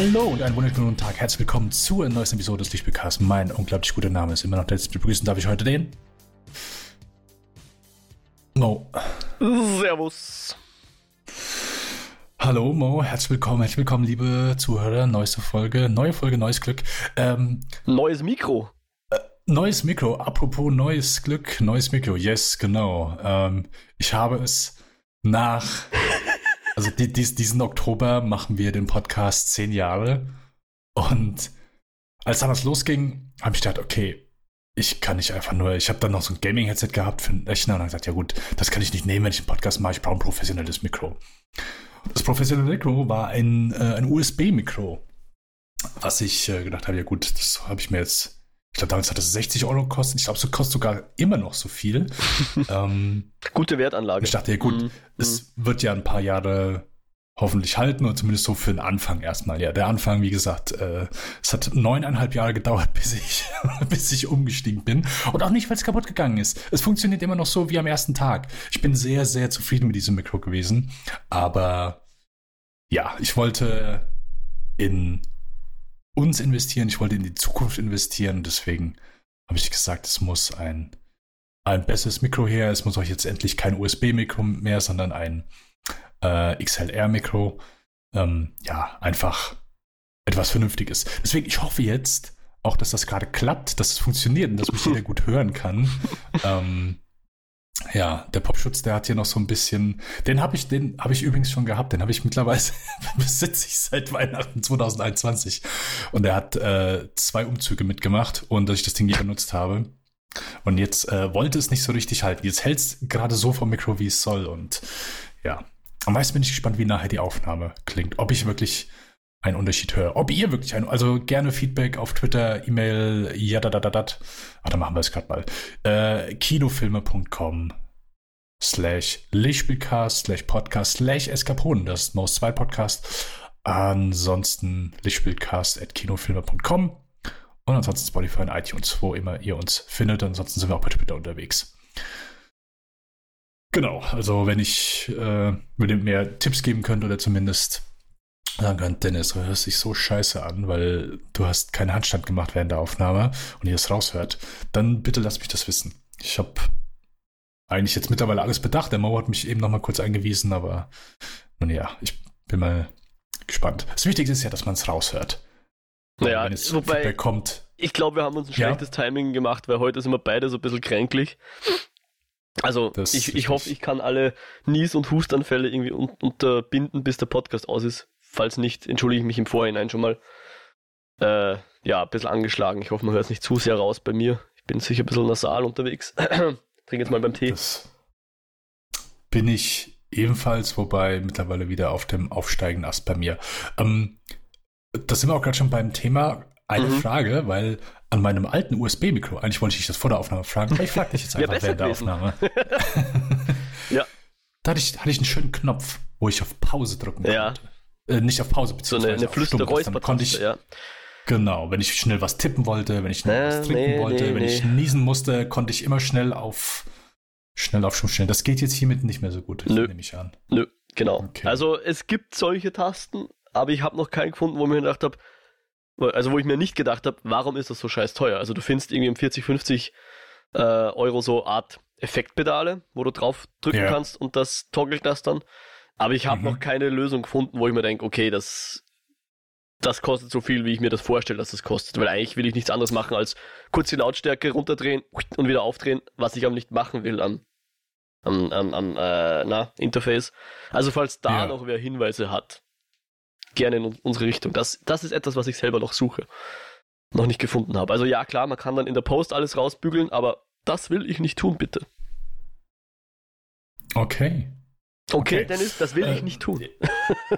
Hallo und einen wunderschönen guten Tag. Herzlich willkommen zur neuesten Episode des Lichtspielcasts. Mein unglaublich guter Name ist immer noch der Begrüßen darf ich heute den Mo. Servus. Hallo Mo, herzlich willkommen, herzlich willkommen, liebe Zuhörer. Neueste Folge, neue Folge, neues Glück. Ähm, neues Mikro. Äh, neues Mikro. Apropos neues Glück, neues Mikro. Yes, genau. Ähm, ich habe es nach Also die, dies, diesen Oktober machen wir den Podcast zehn Jahre. Und als das losging, habe ich gedacht, okay, ich kann nicht einfach nur, ich habe dann noch so ein Gaming-Headset gehabt für den Rechner und dann gesagt, ja gut, das kann ich nicht nehmen, wenn ich einen Podcast mache, ich brauche ein professionelles Mikro. Das professionelle Mikro war ein, äh, ein USB-Mikro, was ich äh, gedacht habe, ja gut, das habe ich mir jetzt ich glaube, damals hat es 60 Euro gekostet. Ich glaube, es kostet sogar immer noch so viel. ähm, Gute Wertanlage. Ich dachte, ja gut, mm, es mm. wird ja ein paar Jahre hoffentlich halten und zumindest so für den Anfang erstmal. Ja, der Anfang, wie gesagt, äh, es hat neuneinhalb Jahre gedauert, bis ich, bis ich umgestiegen bin. Und auch nicht, weil es kaputt gegangen ist. Es funktioniert immer noch so wie am ersten Tag. Ich bin sehr, sehr zufrieden mit diesem Mikro gewesen. Aber ja, ich wollte in uns investieren, ich wollte in die Zukunft investieren. Deswegen habe ich gesagt, es muss ein, ein besseres Mikro her. Es muss auch jetzt endlich kein USB-Mikro mehr, sondern ein äh, XLR-Mikro. Ähm, ja, einfach etwas Vernünftiges. Deswegen, ich hoffe jetzt auch, dass das gerade klappt, dass es funktioniert und dass mich jeder gut hören kann. ähm, ja, der Popschutz, der hat hier noch so ein bisschen, den habe ich, den habe ich übrigens schon gehabt, den habe ich mittlerweile besitze ich seit Weihnachten 2021 und er hat äh, zwei Umzüge mitgemacht und dass ich das Ding hier benutzt habe. Und jetzt äh, wollte es nicht so richtig halten. Jetzt hält es gerade so vom Mikro, wie es soll. Und ja, am meisten bin ich gespannt, wie nachher die Aufnahme klingt, ob ich wirklich einen Unterschied höre. Ob ihr wirklich einen, also gerne Feedback auf Twitter, E-Mail, ja, da, da, da, da. Ah, dann machen wir es gerade mal. Äh, kinofilme.com slash Lichtspielcast slash Podcast slash Eskapoden. Das ist Most 2 Podcast. Ansonsten Lichtspielcast at kinofilme.com und ansonsten Spotify und iTunes, wo immer ihr uns findet. Ansonsten sind wir auch bei Twitter unterwegs. Genau, also wenn ich äh, mehr Tipps geben könnte oder zumindest kann, Dennis, du hörst dich so scheiße an, weil du hast keinen Handstand gemacht während der Aufnahme und ihr es raushört, dann bitte lass mich das wissen. Ich habe eigentlich jetzt mittlerweile alles bedacht. Der Mauer hat mich eben noch mal kurz eingewiesen, aber nun ja, ich bin mal gespannt. Das Wichtigste ist ja, dass man es raushört. Naja, wenn es wobei, kommt. Ich glaube, wir haben uns ein schlechtes ja. Timing gemacht, weil heute sind wir beide so ein bisschen kränklich. Also das ich, ich hoffe, ich kann alle Nies- und Hustanfälle irgendwie un unterbinden, bis der Podcast aus ist. Falls nicht, entschuldige ich mich im Vorhinein schon mal. Äh, ja, ein bisschen angeschlagen. Ich hoffe, man hört es nicht zu sehr raus bei mir. Ich bin sicher ein bisschen nasal unterwegs. Trink jetzt mal beim Tee. Das bin ich ebenfalls, wobei mittlerweile wieder auf dem aufsteigenden Ast bei mir. Ähm, da sind wir auch gerade schon beim Thema. Eine mhm. Frage, weil an meinem alten USB-Mikro, eigentlich wollte ich dich das vor der Aufnahme fragen, aber ich frage dich jetzt einfach ja, während der Aufnahme. ja. Da hatte ich, hatte ich einen schönen Knopf, wo ich auf Pause drücken konnte. Äh, nicht auf Pause, beziehungsweise so eine, eine flüster konnte ich, ja. Genau, wenn ich schnell was tippen wollte, wenn ich schnell äh, was trinken nee, wollte, nee, wenn nee. ich niesen musste, konnte ich immer schnell auf schnell auf Schub stellen. Das geht jetzt hiermit nicht mehr so gut, Nö. nehme ich an. Nö, genau. Okay. Also es gibt solche Tasten, aber ich habe noch keinen gefunden, wo ich mir gedacht habe, also wo ich mir nicht gedacht habe, warum ist das so scheiß teuer? Also du findest irgendwie um 40, 50 äh, Euro so Art Effektpedale, wo du drauf drücken ja. kannst und das toggelt das dann. Aber ich habe mhm. noch keine Lösung gefunden, wo ich mir denke, okay, das, das kostet so viel, wie ich mir das vorstelle, dass das kostet. Weil eigentlich will ich nichts anderes machen, als kurz die Lautstärke runterdrehen und wieder aufdrehen, was ich aber nicht machen will an, an, an, an äh, na, Interface. Also falls da ja. noch wer Hinweise hat, gerne in unsere Richtung. Das, das ist etwas, was ich selber noch suche. Noch nicht gefunden habe. Also ja, klar, man kann dann in der Post alles rausbügeln, aber das will ich nicht tun, bitte. Okay. Okay, okay, Dennis, das will äh, ich nicht tun.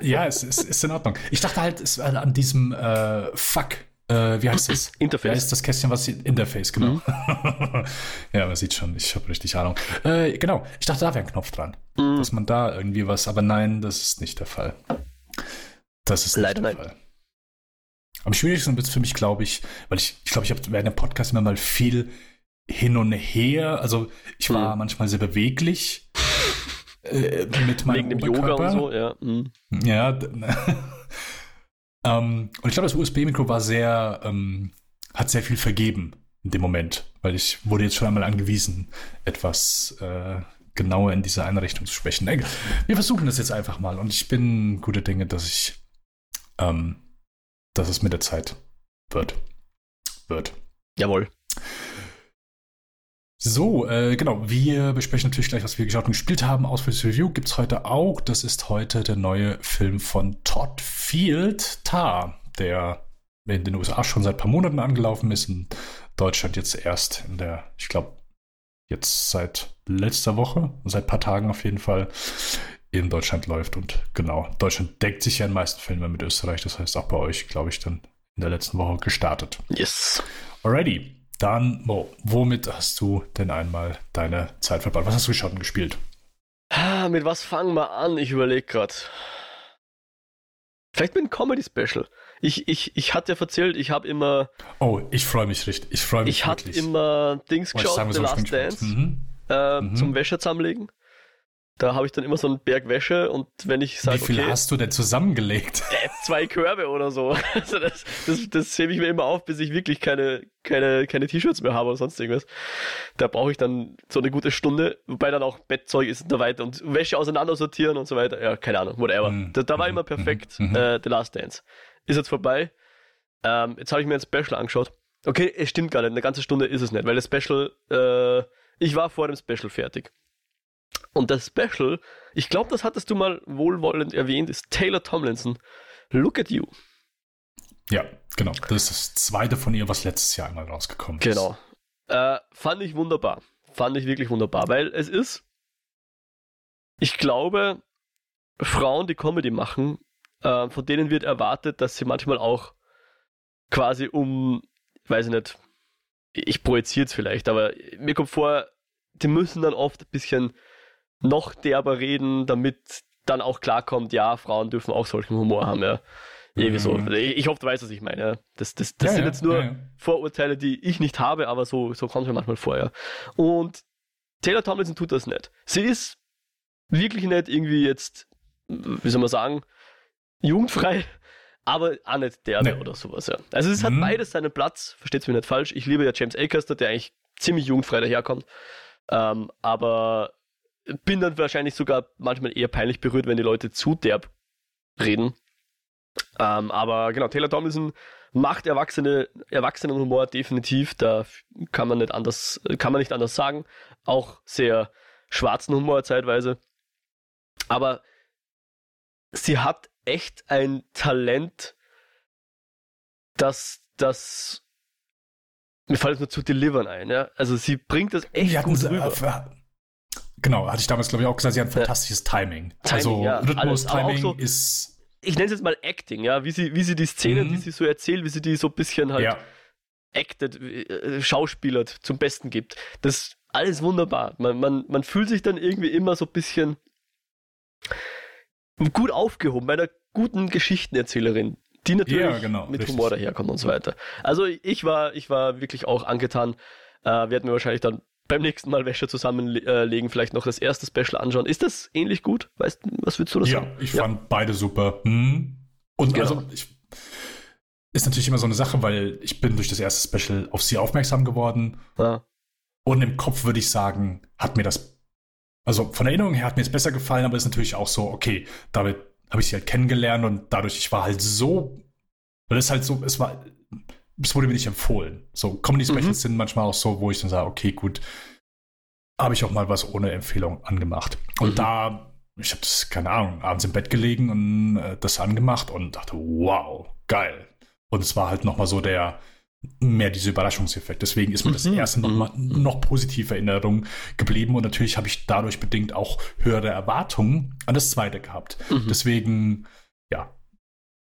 Ja, es ist, ist in Ordnung. Ich dachte halt, es war an diesem äh, Fuck. Äh, wie heißt es? Interface. Wie heißt das Kästchen, was Interface, genau. Mhm. ja, man sieht schon, ich habe richtig Ahnung. Äh, genau, ich dachte, da wäre ein Knopf dran. Mhm. Dass man da irgendwie was, aber nein, das ist nicht der Fall. Das ist Leider nicht der nein. Fall. Am schwierigsten wird es für mich, glaube ich, weil ich, ich glaube, ich habe während dem Podcast immer mal viel hin und her. Also ich war mhm. manchmal sehr beweglich äh, mit meinem Wegen dem Yoga und so, ja. Mhm. Ja. Ähm, und ich glaube, das USB-Mikro war sehr, ähm, hat sehr viel vergeben in dem Moment, weil ich wurde jetzt schon einmal angewiesen, etwas äh, genauer in diese Einrichtung zu sprechen. Wir versuchen das jetzt einfach mal und ich bin gute Dinge, dass ich, ähm, dass es mit der Zeit wird. Wird. Jawohl. So, äh, genau. Wir besprechen natürlich gleich, was wir geschaut und gespielt haben. Ausführliches Review gibt es heute auch. Das ist heute der neue Film von Todd Field, Tar, der in den USA schon seit ein paar Monaten angelaufen ist, in Deutschland jetzt erst in der, ich glaube, jetzt seit letzter Woche, seit ein paar Tagen auf jeden Fall, in Deutschland läuft. Und genau, Deutschland deckt sich ja in den meisten Filmen mit Österreich. Das heißt auch bei euch, glaube ich, dann in der letzten Woche gestartet. Yes. Alrighty. Dann, Mo, womit hast du denn einmal deine Zeit verbracht? Was hast du geschaut und gespielt? Ah, mit was fangen wir an? Ich überlege gerade. Vielleicht mit einem Comedy-Special. Ich, ich, ich hatte ja erzählt, ich habe immer. Oh, ich freue mich richtig. Ich freue mich Ich hatte immer Dings geschaut, The Last Dance, mhm. Äh, mhm. zum Wäsche zusammenlegen. Da habe ich dann immer so einen Berg Wäsche und wenn ich sage, Wie viel okay, hast du denn zusammengelegt? Äh, zwei Körbe oder so. Also das, das, das hebe ich mir immer auf, bis ich wirklich keine, keine, keine T-Shirts mehr habe oder sonst irgendwas. Da brauche ich dann so eine gute Stunde, wobei dann auch Bettzeug ist und so weiter und Wäsche auseinander sortieren und so weiter. Ja, keine Ahnung, whatever. Mhm. Da, da, war immer mhm. perfekt mhm. äh, The Last Dance. Ist jetzt vorbei. Ähm, jetzt habe ich mir ein Special angeschaut. Okay, es stimmt gar nicht, eine ganze Stunde ist es nicht, weil das Special, äh, ich war vor dem Special fertig. Und das Special, ich glaube, das hattest du mal wohlwollend erwähnt, ist Taylor Tomlinson. Look at You. Ja, genau. Das ist das zweite von ihr, was letztes Jahr einmal rausgekommen ist. Genau. Äh, fand ich wunderbar. Fand ich wirklich wunderbar, weil es ist, ich glaube, Frauen, die Comedy machen, äh, von denen wird erwartet, dass sie manchmal auch quasi um, weiß ich nicht, ich projiziere es vielleicht, aber mir kommt vor, die müssen dann oft ein bisschen noch derber reden, damit dann auch klarkommt, ja, Frauen dürfen auch solchen Humor haben, ja. Irgendwie so. Mhm. Ich hoffe, du weißt, was ich meine. Das, das, das ja, sind ja, jetzt nur ja, Vorurteile, die ich nicht habe, aber so, so kommt es mir manchmal vor, ja. Und Taylor Tomlinson tut das nicht. Sie ist wirklich nicht irgendwie jetzt, wie soll man sagen, jugendfrei, aber auch nicht derbe nee. oder sowas, ja. Also es mhm. hat beides seinen Platz, versteht's mir nicht falsch. Ich liebe ja James Acaster, der eigentlich ziemlich jugendfrei daherkommt. Ähm, aber bin dann wahrscheinlich sogar manchmal eher peinlich berührt, wenn die Leute zu derb reden. Ähm, aber genau, Taylor Tomlinson macht erwachsene, Erwachsenenhumor definitiv. Da kann man nicht anders, kann man nicht anders sagen. Auch sehr schwarzen Humor zeitweise. Aber sie hat echt ein Talent, dass das mir fällt es nur zu delivern ein, ja. Also sie bringt das echt gut rüber. Genau, hatte ich damals, glaube ich, auch gesagt, sie hat ein fantastisches Timing. Timing also ja, Rhythmus, Timing so, ist. Ich nenne es jetzt mal Acting, ja, wie sie, wie sie die Szenen, mhm. die sie so erzählt, wie sie die so ein bisschen halt ja. acted, äh, schauspielert, zum Besten gibt. Das ist alles wunderbar. Man, man, man fühlt sich dann irgendwie immer so ein bisschen gut aufgehoben bei einer guten Geschichtenerzählerin, die natürlich ja, genau, mit richtig. Humor daherkommt und so weiter. Also ich war, ich war wirklich auch angetan. Äh, werden wir wahrscheinlich dann beim nächsten Mal Wäsche zusammenlegen, vielleicht noch das erste Special anschauen. Ist das ähnlich gut? Weißt was würdest du das ja, sagen? Ich ja, ich fand beide super. Hm. Und genau. also, ich, ist natürlich immer so eine Sache, weil ich bin durch das erste Special auf sie aufmerksam geworden. Ja. Und im Kopf würde ich sagen, hat mir das, also von Erinnerung her hat mir es besser gefallen, aber ist natürlich auch so, okay, damit habe ich sie halt kennengelernt und dadurch, ich war halt so, weil es halt so, es war, es wurde mir nicht empfohlen. So Comedy Specials mhm. sind manchmal auch so, wo ich dann sage, okay, gut, habe ich auch mal was ohne Empfehlung angemacht. Und mhm. da, ich habe das, keine Ahnung, abends im Bett gelegen und äh, das angemacht und dachte, wow, geil. Und es war halt nochmal so der, mehr dieser Überraschungseffekt. Deswegen ist mir das mhm. erste noch mal mhm. noch positive Erinnerung geblieben und natürlich habe ich dadurch bedingt auch höhere Erwartungen an das zweite gehabt. Mhm. Deswegen, ja.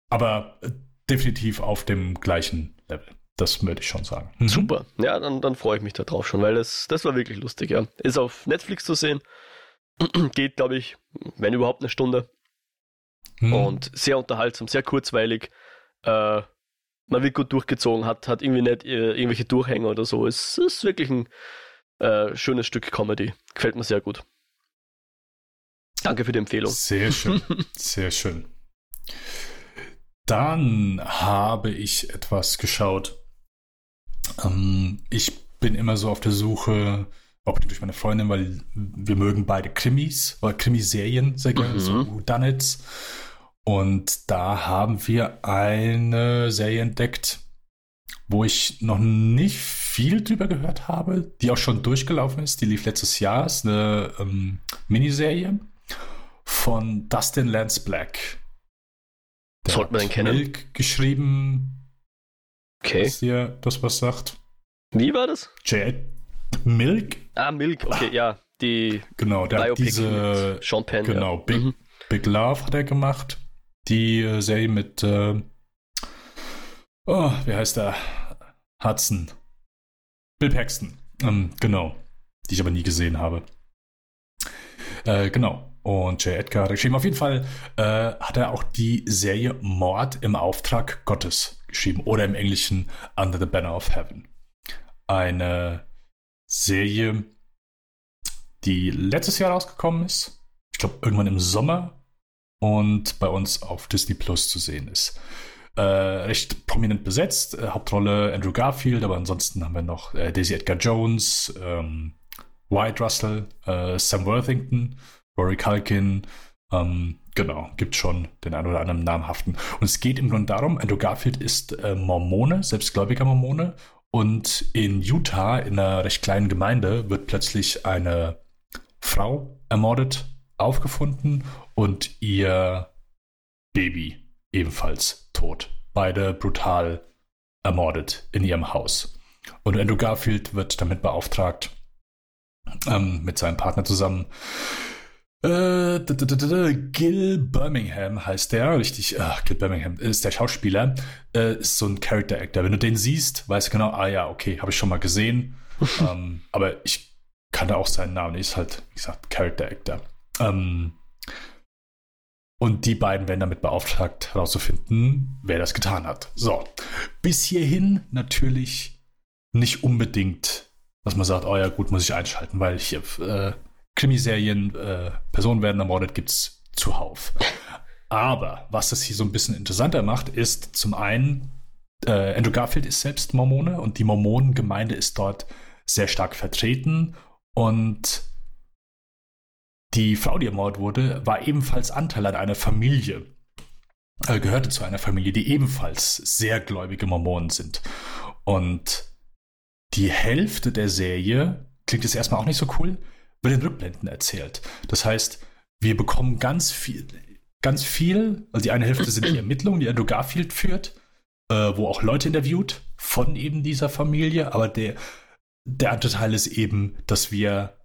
Aber äh, definitiv auf dem gleichen Level. Das würde ich schon sagen. Mhm. Super. Ja, dann, dann freue ich mich darauf schon, weil das, das war wirklich lustig, ja. Ist auf Netflix zu sehen. Geht, glaube ich, wenn überhaupt eine Stunde. Mhm. Und sehr unterhaltsam, sehr kurzweilig. Äh, man wird gut durchgezogen, hat, hat irgendwie nicht äh, irgendwelche Durchhänger oder so. Es ist wirklich ein äh, schönes Stück Comedy. Gefällt mir sehr gut. Danke für die Empfehlung. Sehr schön. sehr schön. Dann habe ich etwas geschaut. Ähm, ich bin immer so auf der Suche, auch durch meine Freundin, weil wir mögen beide Krimis oder Krimiserien sehr gerne, mhm. so Whodunits. Und da haben wir eine Serie entdeckt, wo ich noch nicht viel drüber gehört habe, die auch schon durchgelaufen ist. Die lief letztes Jahr, ist eine ähm, Miniserie von Dustin Lance Black. Der Sollte man den kennen? Milk geschrieben. Okay. Dass dir das was sagt. Wie war das? J. Milk. Ah, Milk, okay, ja. Die genau, der Biopic diese Sean Penn. Genau, ja. Big, mhm. Big Love hat er gemacht. Die äh, Serie mit äh, oh, wie heißt der? Hudson. Bill Paxton. Ähm, genau. Die ich aber nie gesehen habe. Äh, genau. Und J. Edgar hat geschrieben. Auf jeden Fall äh, hat er auch die Serie Mord im Auftrag Gottes geschrieben. Oder im Englischen Under the Banner of Heaven eine Serie, die letztes Jahr rausgekommen ist. Ich glaube, irgendwann im Sommer und bei uns auf Disney Plus zu sehen ist. Äh, recht prominent besetzt. Äh, Hauptrolle Andrew Garfield, aber ansonsten haben wir noch äh, Daisy Edgar Jones, ähm, Wyatt Russell, äh, Sam Worthington, Rory Culkin. Ähm, genau, gibt schon den einen oder anderen namhaften. Und es geht im Grunde darum, Andrew Garfield ist äh, Mormone, selbstgläubiger Mormone und in Utah, in einer recht kleinen Gemeinde, wird plötzlich eine Frau ermordet, aufgefunden und ihr Baby ebenfalls tot. Beide brutal ermordet in ihrem Haus. Und Andrew Garfield wird damit beauftragt, ähm, mit seinem Partner zusammen, äh, Gil Birmingham heißt der, richtig, äh, Gil Birmingham ist der Schauspieler, äh, ist so ein Character Actor. Wenn du den siehst, weißt du genau, ah ja, okay, habe ich schon mal gesehen. ähm, aber ich kannte auch seinen Namen, ist halt, wie gesagt, Character Actor. Ähm, und die beiden werden damit beauftragt, herauszufinden, wer das getan hat. So, bis hierhin natürlich nicht unbedingt, dass man sagt, oh ja, gut, muss ich einschalten, weil ich äh, Krimiserien, äh, Personen werden ermordet, gibt es zuhauf. Aber was das hier so ein bisschen interessanter macht, ist zum einen, äh, Andrew Garfield ist selbst Mormone und die Mormonengemeinde ist dort sehr stark vertreten und die Frau, die ermordet wurde, war ebenfalls Anteil an einer Familie, äh, gehörte zu einer Familie, die ebenfalls sehr gläubige Mormonen sind. Und die Hälfte der Serie klingt jetzt erstmal auch nicht so cool, wird in Rückblenden erzählt. Das heißt, wir bekommen ganz viel, ganz viel, also die eine Hälfte sind die Ermittlungen, die Andrew Garfield führt, äh, wo auch Leute interviewt von eben dieser Familie, aber der, der andere Teil ist eben, dass wir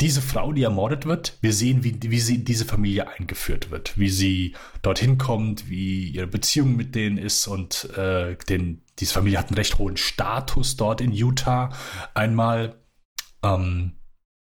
diese Frau, die ermordet wird, wir sehen, wie, wie sie in diese Familie eingeführt wird, wie sie dorthin kommt, wie ihre Beziehung mit denen ist und äh, den, diese Familie hat einen recht hohen Status dort in Utah. Einmal ähm,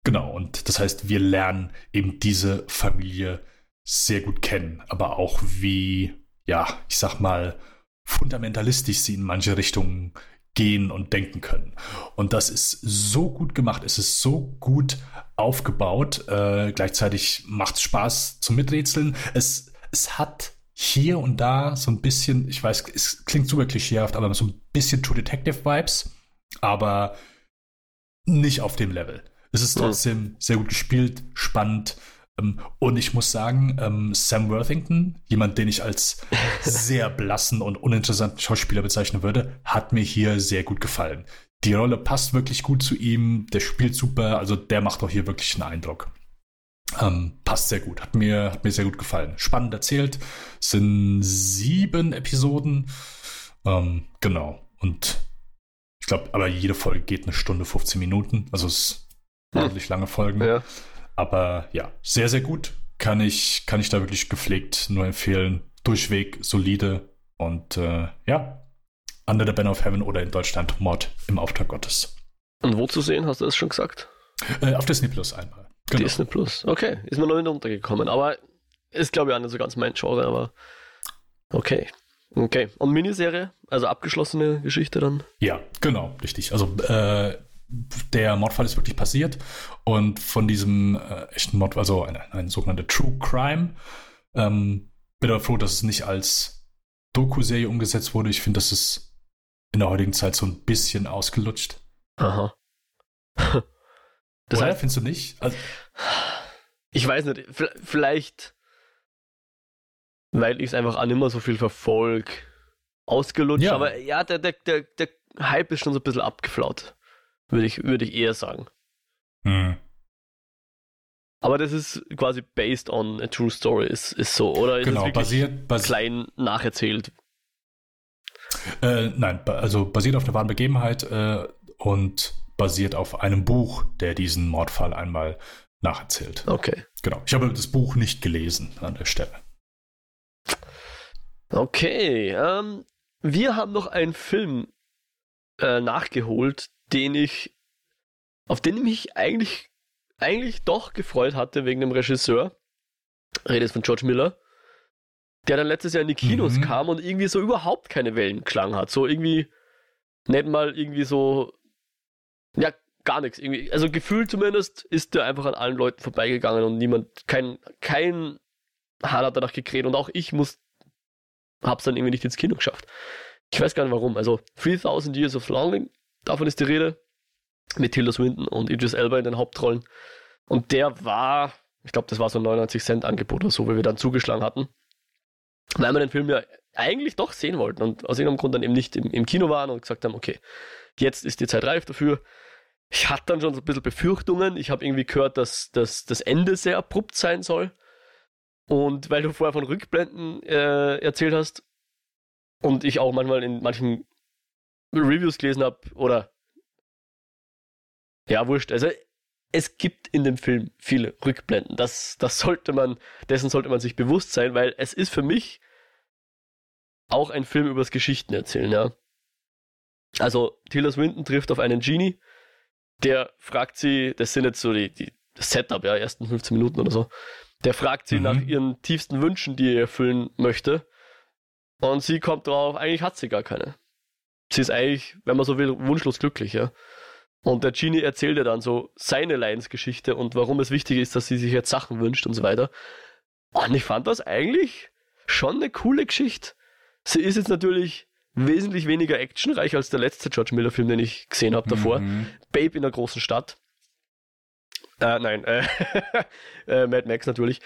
Genau, und das heißt, wir lernen eben diese Familie sehr gut kennen, aber auch wie, ja, ich sag mal, fundamentalistisch sie in manche Richtungen gehen und denken können. Und das ist so gut gemacht, es ist so gut aufgebaut, äh, gleichzeitig macht es Spaß zum Miträtseln. Es, es hat hier und da so ein bisschen, ich weiß, es klingt super klischeehaft, aber so ein bisschen True Detective Vibes, aber nicht auf dem Level. Es ist trotzdem mhm. sehr gut gespielt, spannend. Ähm, und ich muss sagen, ähm, Sam Worthington, jemand, den ich als sehr blassen und uninteressanten Schauspieler bezeichnen würde, hat mir hier sehr gut gefallen. Die Rolle passt wirklich gut zu ihm, der spielt super, also der macht auch hier wirklich einen Eindruck. Ähm, passt sehr gut, hat mir, hat mir sehr gut gefallen. Spannend erzählt, sind sieben Episoden. Ähm, genau. Und ich glaube, aber jede Folge geht eine Stunde 15 Minuten. Also es ordentlich lange Folgen. Ja. Aber ja, sehr, sehr gut. Kann ich, kann ich da wirklich gepflegt nur empfehlen. Durchweg solide und äh, ja, Under the Banner of Heaven oder in Deutschland Mord im Auftrag Gottes. Und wo zu sehen, hast du das schon gesagt? Äh, auf Disney Plus einmal. Genau. Disney Plus, okay. Ist mir noch nicht untergekommen, aber ist glaube ich auch nicht so ganz mein Genre, aber okay. Okay. Und Miniserie, also abgeschlossene Geschichte dann? Ja, genau, richtig. Also äh, der Mordfall ist wirklich passiert und von diesem äh, echten Mord, also ein, ein sogenannter True Crime, ähm, bin aber froh, dass es nicht als Doku-Serie umgesetzt wurde. Ich finde, das ist in der heutigen Zeit so ein bisschen ausgelutscht. Aha. das heißt, findest du nicht? Also, ich weiß nicht, vielleicht, weil ich es einfach an immer so viel verfolge, ausgelutscht, ja. aber ja, der, der, der, der Hype ist schon so ein bisschen abgeflaut, würde ich, würd ich eher sagen. Hm. Aber das ist quasi based on a true story, ist, ist so, oder ist genau, basiert, basi klein nacherzählt? Äh, nein, also basiert auf einer wahren Begebenheit äh, und basiert auf einem Buch, der diesen Mordfall einmal nacherzählt. Okay. Genau. Ich habe das Buch nicht gelesen an der Stelle. Okay. Ähm, wir haben noch einen Film äh, nachgeholt, den ich, auf den ich mich eigentlich eigentlich doch gefreut hatte wegen dem Regisseur. Rede von George Miller. Der dann letztes Jahr in die Kinos mhm. kam und irgendwie so überhaupt keine Wellenklang hat. So irgendwie nicht mal irgendwie so. Ja, gar nichts. Irgendwie, also gefühlt zumindest ist der einfach an allen Leuten vorbeigegangen und niemand, kein, kein Hahn hat danach gekräht und auch ich muss, hab's dann irgendwie nicht ins Kino geschafft. Ich weiß gar nicht warum. Also 3000 Years of Longing, davon ist die Rede mit Tilda Swinton und Idris Elba in den Hauptrollen. Und der war, ich glaube, das war so ein 99 Cent Angebot oder so, wie wir dann zugeschlagen hatten. Weil wir den Film ja eigentlich doch sehen wollten und aus irgendeinem Grund dann eben nicht im, im Kino waren und gesagt haben, okay, jetzt ist die Zeit reif dafür. Ich hatte dann schon so ein bisschen Befürchtungen. Ich habe irgendwie gehört, dass, dass das Ende sehr abrupt sein soll. Und weil du vorher von Rückblenden äh, erzählt hast und ich auch manchmal in manchen Reviews gelesen habe oder ja, wurscht. Also es gibt in dem Film viele Rückblenden. Das, das sollte man, dessen sollte man sich bewusst sein, weil es ist für mich auch ein Film übers Geschichten erzählen, ja. Also Tilda Swinton trifft auf einen Genie, der fragt sie, das sind jetzt so die, die das Setup, ja, ersten 15 Minuten oder so. Der fragt sie mhm. nach ihren tiefsten Wünschen, die er erfüllen möchte. Und sie kommt drauf, eigentlich hat sie gar keine. Sie ist eigentlich, wenn man so will, wunschlos glücklich, ja. Und der Genie erzählt ihr dann so seine Lions-Geschichte und warum es wichtig ist, dass sie sich jetzt Sachen wünscht und so weiter. Und ich fand das eigentlich schon eine coole Geschichte. Sie ist jetzt natürlich wesentlich weniger actionreich als der letzte George Miller-Film, den ich gesehen habe davor. Mhm. Babe in der großen Stadt. Äh, nein, äh, äh, Mad Max natürlich.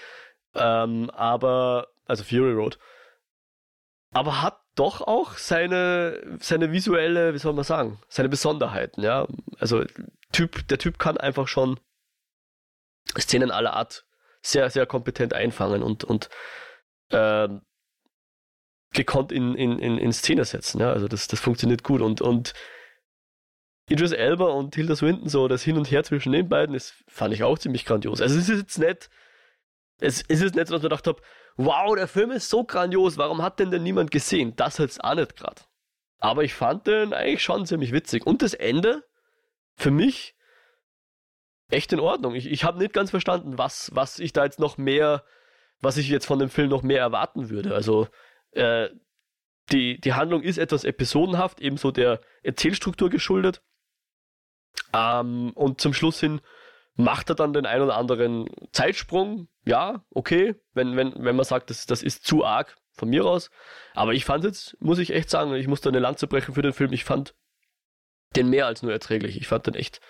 Ähm, aber, also Fury Road. Aber hat doch auch seine, seine visuelle, wie soll man sagen, seine Besonderheiten, ja. Also typ, der Typ kann einfach schon Szenen aller Art sehr, sehr kompetent einfangen und, und äh, gekonnt in, in, in, in Szene setzen, ja. Also das, das funktioniert gut und, und Idris Elba und Tilda Swinton, so das Hin und Her zwischen den beiden, das fand ich auch ziemlich grandios. Also es ist jetzt nicht, es, es ist nicht so, dass man gedacht habe, wow, der Film ist so grandios, warum hat denn denn niemand gesehen? Das jetzt auch nicht gerade. Aber ich fand den eigentlich schon ziemlich witzig. Und das Ende, für mich, echt in Ordnung. Ich, ich habe nicht ganz verstanden, was, was ich da jetzt noch mehr, was ich jetzt von dem Film noch mehr erwarten würde. Also, äh, die, die Handlung ist etwas episodenhaft, ebenso der Erzählstruktur geschuldet. Ähm, und zum Schluss hin macht er dann den ein oder anderen Zeitsprung. Ja, okay, wenn, wenn, wenn man sagt, das, das ist zu arg von mir aus. Aber ich fand jetzt, muss ich echt sagen, ich musste eine Lanze brechen für den Film. Ich fand den mehr als nur erträglich. Ich fand den echt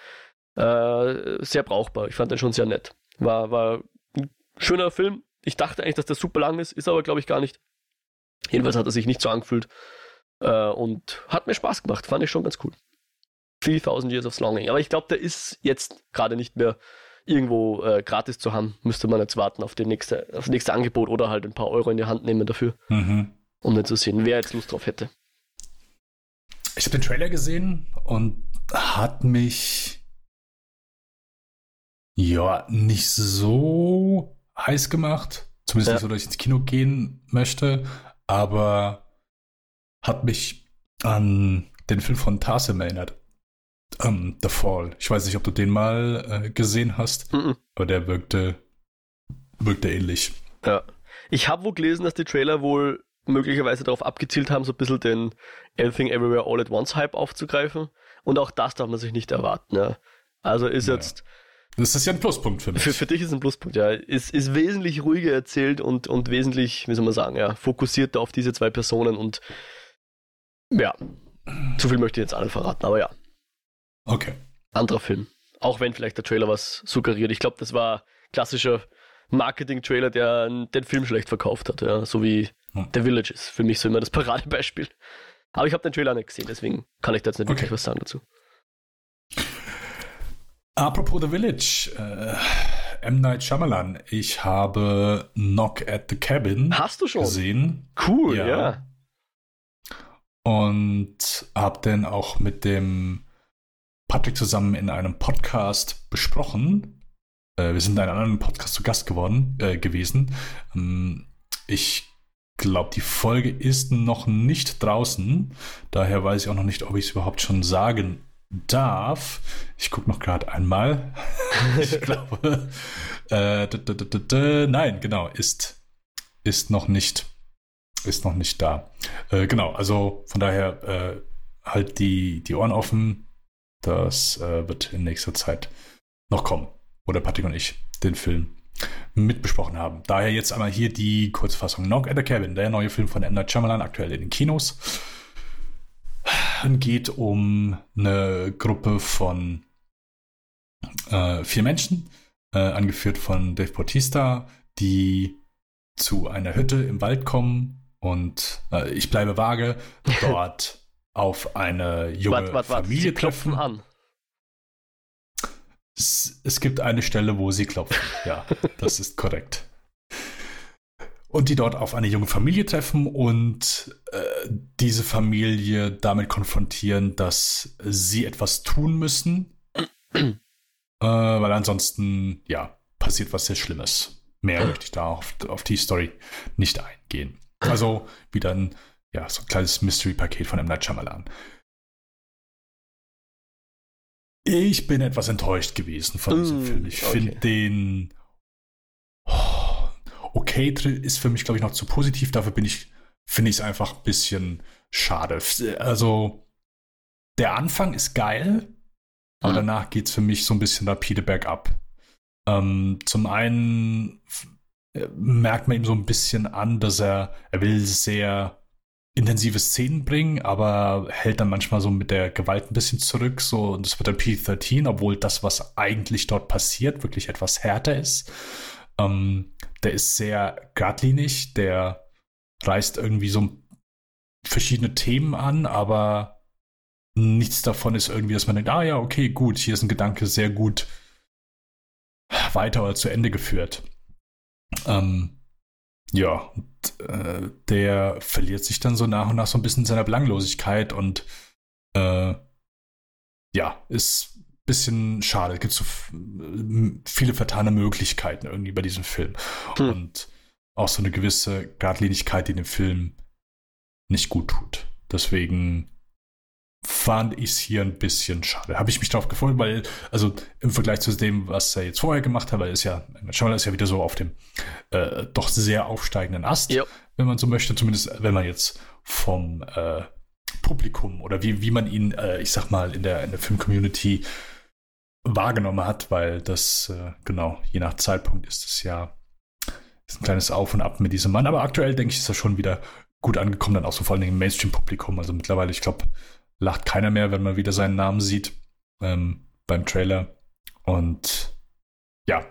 äh, sehr brauchbar. Ich fand den schon sehr nett. War, war ein schöner Film. Ich dachte eigentlich, dass der super lang ist, ist aber, glaube ich, gar nicht. Jedenfalls hat er sich nicht so angefühlt äh, und hat mir Spaß gemacht. Fand ich schon ganz cool. 3000 Years of Longing. Aber ich glaube, der ist jetzt gerade nicht mehr irgendwo äh, gratis zu haben. Müsste man jetzt warten auf, die nächste, auf das nächste Angebot oder halt ein paar Euro in die Hand nehmen dafür, mhm. um dann zu sehen, wer jetzt Lust drauf hätte. Ich habe den Trailer gesehen und hat mich ja nicht so heiß gemacht. Zumindest ja. nicht so, dass ich ins Kino gehen möchte, aber hat mich an den Film von Tarsem erinnert. Um, ähm, The Fall. Ich weiß nicht, ob du den mal äh, gesehen hast, mm -mm. aber der wirkte, wirkte ähnlich. Ja. Ich habe wohl gelesen, dass die Trailer wohl möglicherweise darauf abgezielt haben, so ein bisschen den Everything Everywhere All at Once Hype aufzugreifen. Und auch das darf man sich nicht erwarten. Ja. Also ist ja. jetzt Das ist ja ein Pluspunkt für mich. Für, für dich ist ein Pluspunkt, ja. Ist, ist wesentlich ruhiger erzählt und, und wesentlich, wie soll man sagen, ja, fokussierter auf diese zwei Personen und ja, zu viel möchte ich jetzt nicht verraten, aber ja. Okay. Anderer Film. Auch wenn vielleicht der Trailer was suggeriert. Ich glaube, das war klassischer Marketing-Trailer, der den Film schlecht verkauft hat, ja. So wie hm. The Village ist für mich so immer das Paradebeispiel. Aber ich habe den Trailer nicht gesehen, deswegen kann ich da jetzt nicht okay. wirklich was sagen dazu. Apropos The Village, äh, M. Night Shyamalan, ich habe Knock at the Cabin Hast du schon? gesehen. Cool, ja. ja. Und habe den auch mit dem Patrick zusammen in einem Podcast besprochen. Äh, wir sind in einem anderen Podcast zu Gast geworden, äh, gewesen. Ähm, ich glaube, die Folge ist noch nicht draußen. Daher weiß ich auch noch nicht, ob ich es überhaupt schon sagen darf. Ich gucke noch gerade einmal. ich glaube, äh, nein, genau, ist, ist noch nicht, ist noch nicht da. Äh, genau, also von daher äh, halt die, die Ohren offen. Das äh, wird in nächster Zeit noch kommen, wo der Patrick und ich den Film mitbesprochen haben. Daher jetzt einmal hier die Kurzfassung. Knock at the Cabin, der neue Film von M. Shyamalan, aktuell in den Kinos geht um eine Gruppe von äh, vier Menschen, äh, angeführt von Dave Bautista, die zu einer Hütte im Wald kommen und äh, ich bleibe vage, dort auf eine junge wart, wart, wart, Familie treffen. an. Es, es gibt eine Stelle, wo sie klopfen. Ja, das ist korrekt und die dort auf eine junge Familie treffen und äh, diese Familie damit konfrontieren, dass sie etwas tun müssen, äh, weil ansonsten, ja, passiert was sehr Schlimmes. Mehr möchte ich da auf, auf die Story nicht eingehen. Also wieder ein, ja, so ein kleines Mystery-Paket von M. Night Shyamalan. Ich bin etwas enttäuscht gewesen von diesem mm, Film. Ich okay. finde den okay ist für mich, glaube ich, noch zu positiv. Dafür bin ich, finde ich es einfach ein bisschen schade. Also, der Anfang ist geil, aber mhm. danach geht es für mich so ein bisschen rapide bergab. Ähm, zum einen äh, merkt man ihm so ein bisschen an, dass er, er will sehr intensive Szenen bringen, aber hält dann manchmal so mit der Gewalt ein bisschen zurück. So, und das wird dann P13, obwohl das, was eigentlich dort passiert, wirklich etwas härter ist. Ähm, der ist sehr geradlinig, der reißt irgendwie so verschiedene Themen an, aber nichts davon ist irgendwie, dass man denkt, ah ja, okay, gut, hier ist ein Gedanke sehr gut weiter oder zu Ende geführt. Ähm, ja, und, äh, der verliert sich dann so nach und nach so ein bisschen in seiner Belanglosigkeit und äh, ja, ist bisschen schade. Es gibt so viele vertane Möglichkeiten irgendwie bei diesem Film. Hm. Und auch so eine gewisse Gradlinigkeit, die dem Film nicht gut tut. Deswegen fand ich es hier ein bisschen schade. Habe ich mich darauf gefreut, weil, also im Vergleich zu dem, was er jetzt vorher gemacht hat, weil ist ja, Shyamalan ist ja wieder so auf dem äh, doch sehr aufsteigenden Ast, ja. wenn man so möchte, zumindest wenn man jetzt vom äh, Publikum oder wie, wie man ihn, äh, ich sag mal, in der, in der Film-Community wahrgenommen hat, weil das, äh, genau, je nach Zeitpunkt ist es ja ist ein kleines Auf und Ab mit diesem Mann. Aber aktuell denke ich, ist er schon wieder gut angekommen, dann auch so vor allem im Mainstream-Publikum. Also mittlerweile, ich glaube, lacht keiner mehr, wenn man wieder seinen Namen sieht ähm, beim Trailer. Und ja,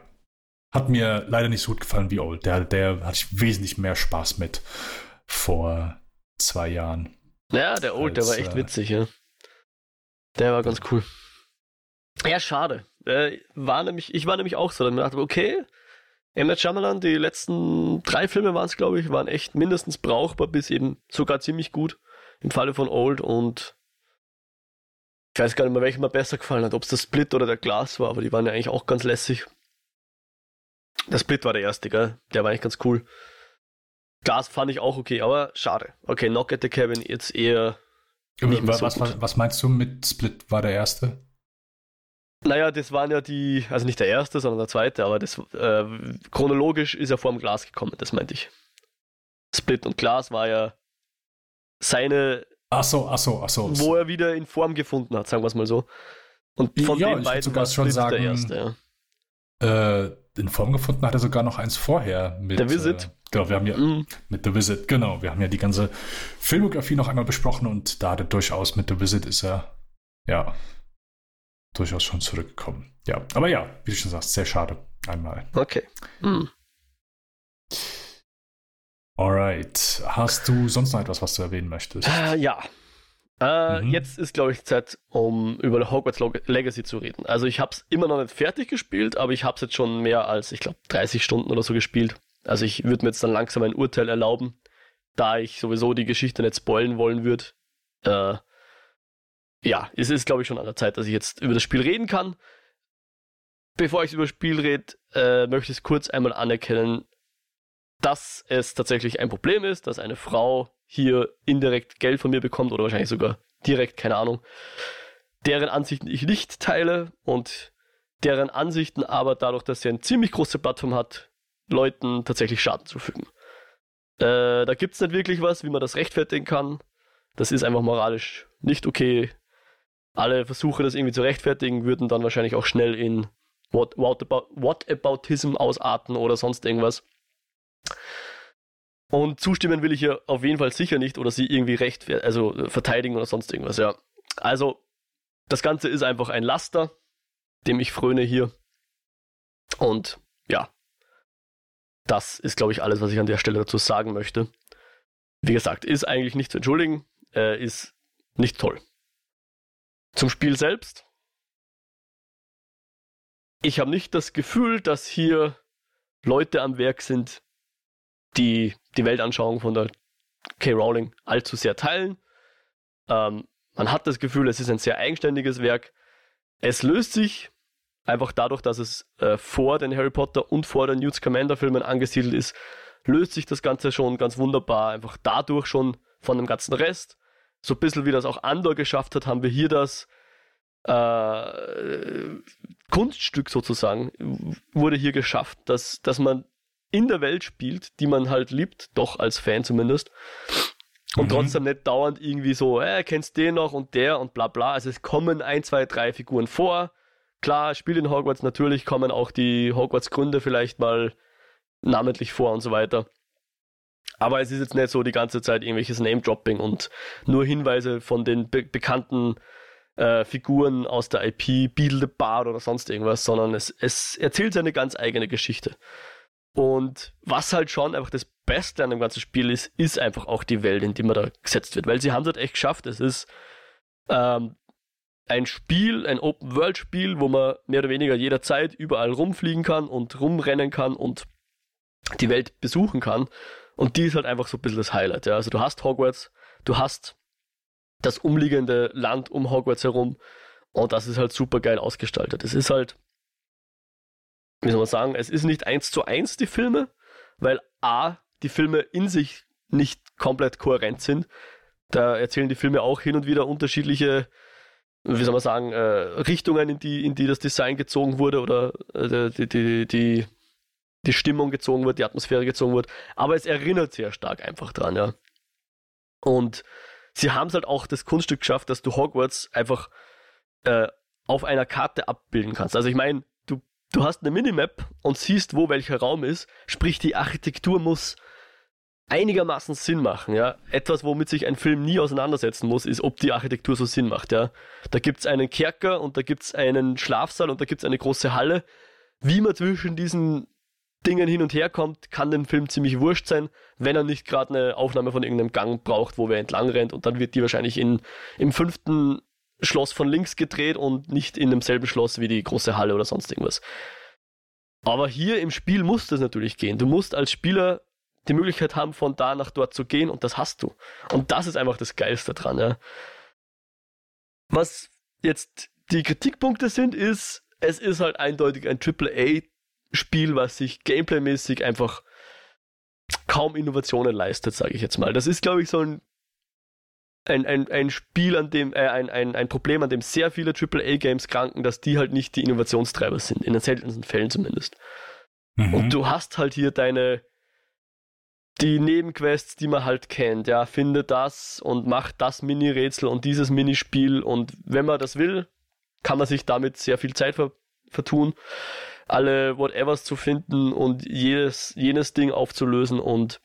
hat mir leider nicht so gut gefallen wie Old. Der, der hatte ich wesentlich mehr Spaß mit vor zwei Jahren. Ja, der Old, als, der war echt äh, witzig, ja. Der war ganz cool. Ja, schade. Äh, war nämlich, ich war nämlich auch so, dann dachte ich, okay, M. Night Shyamalan, die letzten drei Filme waren es, glaube ich, waren echt mindestens brauchbar bis eben sogar ziemlich gut im Falle von Old und ich weiß gar nicht mehr, welcher mir besser gefallen hat, ob es der Split oder der Glas war, aber die waren ja eigentlich auch ganz lässig. Der Split war der erste, gell? Der war eigentlich ganz cool. Glas fand ich auch okay, aber schade. Okay, Knock at the Cabin jetzt eher. Was, so was, was, meinst du mit Split war der erste? Naja, das waren ja die, also nicht der erste, sondern der zweite, aber das äh, chronologisch ist er vor dem Glas gekommen, das meinte ich. Split und Glas war ja seine. Ach so, ach so, ach so. Wo er wieder in Form gefunden hat, sagen wir es mal so. Und von ja, den beiden war schon sagen, der erste, ja. äh, in Form gefunden hat er sogar noch eins vorher mit The Visit. Äh, genau, wir haben ja mm. mit The Visit, genau, wir haben ja die ganze Filmografie noch einmal besprochen und da hat er durchaus mit The Visit ist er ja durchaus schon zurückgekommen. Ja, aber ja, wie du schon sagst, sehr schade einmal. Okay. Mm. Alright. Hast du sonst noch etwas, was du erwähnen möchtest? Äh, ja. Äh, mhm. Jetzt ist, glaube ich, Zeit, um über Hogwarts Legacy zu reden. Also ich habe es immer noch nicht fertig gespielt, aber ich habe es jetzt schon mehr als, ich glaube, 30 Stunden oder so gespielt. Also ich würde mir jetzt dann langsam ein Urteil erlauben, da ich sowieso die Geschichte nicht spoilen wollen würde. Äh, ja, es ist, glaube ich, schon an der Zeit, dass ich jetzt über das Spiel reden kann. Bevor ich über das Spiel rede, äh, möchte ich es kurz einmal anerkennen, dass es tatsächlich ein Problem ist, dass eine Frau hier indirekt Geld von mir bekommt oder wahrscheinlich sogar direkt, keine Ahnung, deren Ansichten ich nicht teile und deren Ansichten aber dadurch, dass sie eine ziemlich große Plattform hat, Leuten tatsächlich Schaden zufügen. Äh, da gibt es nicht wirklich was, wie man das rechtfertigen kann. Das ist einfach moralisch nicht okay. Alle Versuche, das irgendwie zu rechtfertigen, würden dann wahrscheinlich auch schnell in What, what, about, what aboutism ausarten oder sonst irgendwas. Und zustimmen will ich ihr auf jeden Fall sicher nicht oder sie irgendwie recht, also verteidigen oder sonst irgendwas, ja. Also, das Ganze ist einfach ein Laster, dem ich fröne hier. Und ja, das ist, glaube ich, alles, was ich an der Stelle dazu sagen möchte. Wie gesagt, ist eigentlich nicht zu entschuldigen, äh, ist nicht toll. Zum Spiel selbst. Ich habe nicht das Gefühl, dass hier Leute am Werk sind, die die Weltanschauung von der K. Rowling allzu sehr teilen. Ähm, man hat das Gefühl, es ist ein sehr eigenständiges Werk. Es löst sich einfach dadurch, dass es äh, vor den Harry Potter und vor den Newt Scamander Filmen angesiedelt ist, löst sich das Ganze schon ganz wunderbar, einfach dadurch schon von dem ganzen Rest. So ein bisschen wie das auch Andor geschafft hat, haben wir hier das äh, Kunststück sozusagen, wurde hier geschafft, dass, dass man in der Welt spielt, die man halt liebt, doch als Fan zumindest. Und mhm. trotzdem nicht dauernd irgendwie so, äh, kennst den noch und der und bla bla. Also es kommen ein, zwei, drei Figuren vor. Klar, spielt in Hogwarts natürlich, kommen auch die Hogwarts-Gründe vielleicht mal namentlich vor und so weiter. Aber es ist jetzt nicht so die ganze Zeit irgendwelches Name-Dropping und nur Hinweise von den be bekannten äh, Figuren aus der IP, Beetle the Bard oder sonst irgendwas, sondern es, es erzählt seine ganz eigene Geschichte. Und was halt schon einfach das Beste an dem ganzen Spiel ist, ist einfach auch die Welt, in die man da gesetzt wird. Weil sie haben es halt echt geschafft. Es ist ähm, ein Spiel, ein Open-World-Spiel, wo man mehr oder weniger jederzeit überall rumfliegen kann und rumrennen kann und die Welt besuchen kann. Und die ist halt einfach so ein bisschen das Highlight. Ja. Also du hast Hogwarts, du hast das umliegende Land um Hogwarts herum und das ist halt super geil ausgestaltet. Es ist halt wie soll man sagen, es ist nicht eins zu eins die Filme, weil A, die Filme in sich nicht komplett kohärent sind. Da erzählen die Filme auch hin und wieder unterschiedliche, wie soll man sagen, äh, Richtungen, in die, in die das Design gezogen wurde oder äh, die, die, die, die Stimmung gezogen wird, die Atmosphäre gezogen wird. Aber es erinnert sehr stark einfach dran, ja. Und sie haben es halt auch das Kunststück geschafft, dass du Hogwarts einfach äh, auf einer Karte abbilden kannst. Also ich meine, du hast eine Minimap und siehst, wo welcher Raum ist, sprich die Architektur muss einigermaßen Sinn machen, ja. Etwas, womit sich ein Film nie auseinandersetzen muss, ist, ob die Architektur so Sinn macht, ja. Da gibt's einen Kerker und da gibt's einen Schlafsaal und da gibt's eine große Halle. Wie man zwischen diesen Dingen hin und her kommt, kann dem Film ziemlich wurscht sein, wenn er nicht gerade eine Aufnahme von irgendeinem Gang braucht, wo wer entlang rennt und dann wird die wahrscheinlich in, im fünften Schloss von links gedreht und nicht in demselben Schloss wie die große Halle oder sonst irgendwas. Aber hier im Spiel muss das natürlich gehen. Du musst als Spieler die Möglichkeit haben, von da nach dort zu gehen und das hast du. Und das ist einfach das Geilste dran, ja. Was jetzt die Kritikpunkte sind, ist, es ist halt eindeutig ein AAA-Spiel, was sich gameplaymäßig einfach kaum Innovationen leistet, sage ich jetzt mal. Das ist, glaube ich, so ein ein, ein, ein Spiel, an dem, äh, ein, ein, ein Problem, an dem sehr viele AAA-Games kranken, dass die halt nicht die Innovationstreiber sind, in den seltensten Fällen zumindest. Mhm. Und du hast halt hier deine, die Nebenquests, die man halt kennt, ja, finde das und mach das Mini-Rätsel und dieses Minispiel und wenn man das will, kann man sich damit sehr viel Zeit ver vertun. alle Whatevers zu finden und jedes, jenes Ding aufzulösen und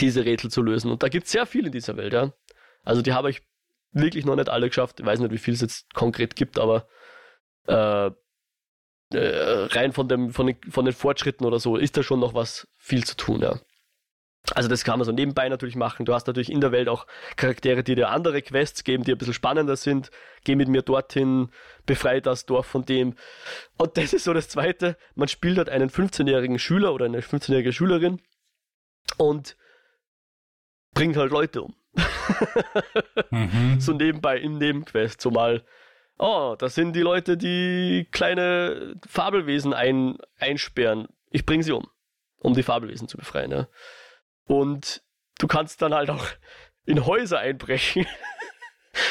diese Rätsel zu lösen. Und da gibt es sehr viel in dieser Welt, ja. Also die habe ich wirklich noch nicht alle geschafft. Ich weiß nicht, wie viel es jetzt konkret gibt, aber äh, äh, rein von, dem, von, den, von den Fortschritten oder so ist da schon noch was viel zu tun, ja. Also das kann man so nebenbei natürlich machen. Du hast natürlich in der Welt auch Charaktere, die dir andere Quests geben, die ein bisschen spannender sind. Geh mit mir dorthin, befreie das Dorf von dem. Und das ist so das Zweite. Man spielt halt einen 15-jährigen Schüler oder eine 15-jährige Schülerin und bringt halt Leute um. Mhm. So nebenbei im Nebenquest, so mal oh, das sind die Leute, die kleine Fabelwesen ein, einsperren. Ich bringe sie um, um die Fabelwesen zu befreien. Ja. Und du kannst dann halt auch in Häuser einbrechen.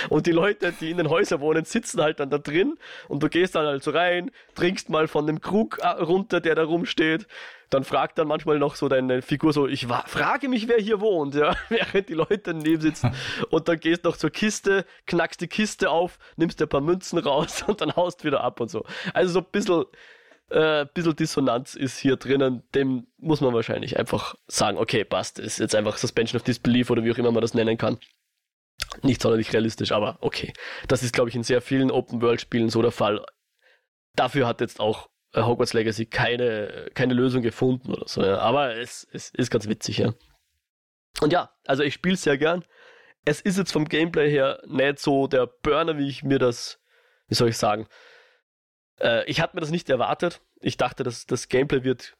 Und die Leute, die in den Häusern wohnen, sitzen halt dann da drin und du gehst dann halt so rein, trinkst mal von dem Krug äh, runter, der da rumsteht. Dann fragt dann manchmal noch so deine Figur so, ich frage mich, wer hier wohnt, ja, während die Leute daneben sitzen. Und dann gehst noch zur Kiste, knackst die Kiste auf, nimmst ein paar Münzen raus und dann haust wieder ab und so. Also so ein bisschen äh, bisschen Dissonanz ist hier drinnen, dem muss man wahrscheinlich einfach sagen, okay, passt, ist jetzt einfach Suspension of Disbelief oder wie auch immer man das nennen kann. Nicht sonderlich realistisch, aber okay. Das ist, glaube ich, in sehr vielen Open-World-Spielen so der Fall. Dafür hat jetzt auch Hogwarts Legacy keine, keine Lösung gefunden oder so. Ja. Aber es, es ist ganz witzig, ja. Und ja, also ich spiele es sehr gern. Es ist jetzt vom Gameplay her nicht so der Burner, wie ich mir das, wie soll ich sagen, äh, ich hatte mir das nicht erwartet. Ich dachte, dass das Gameplay wird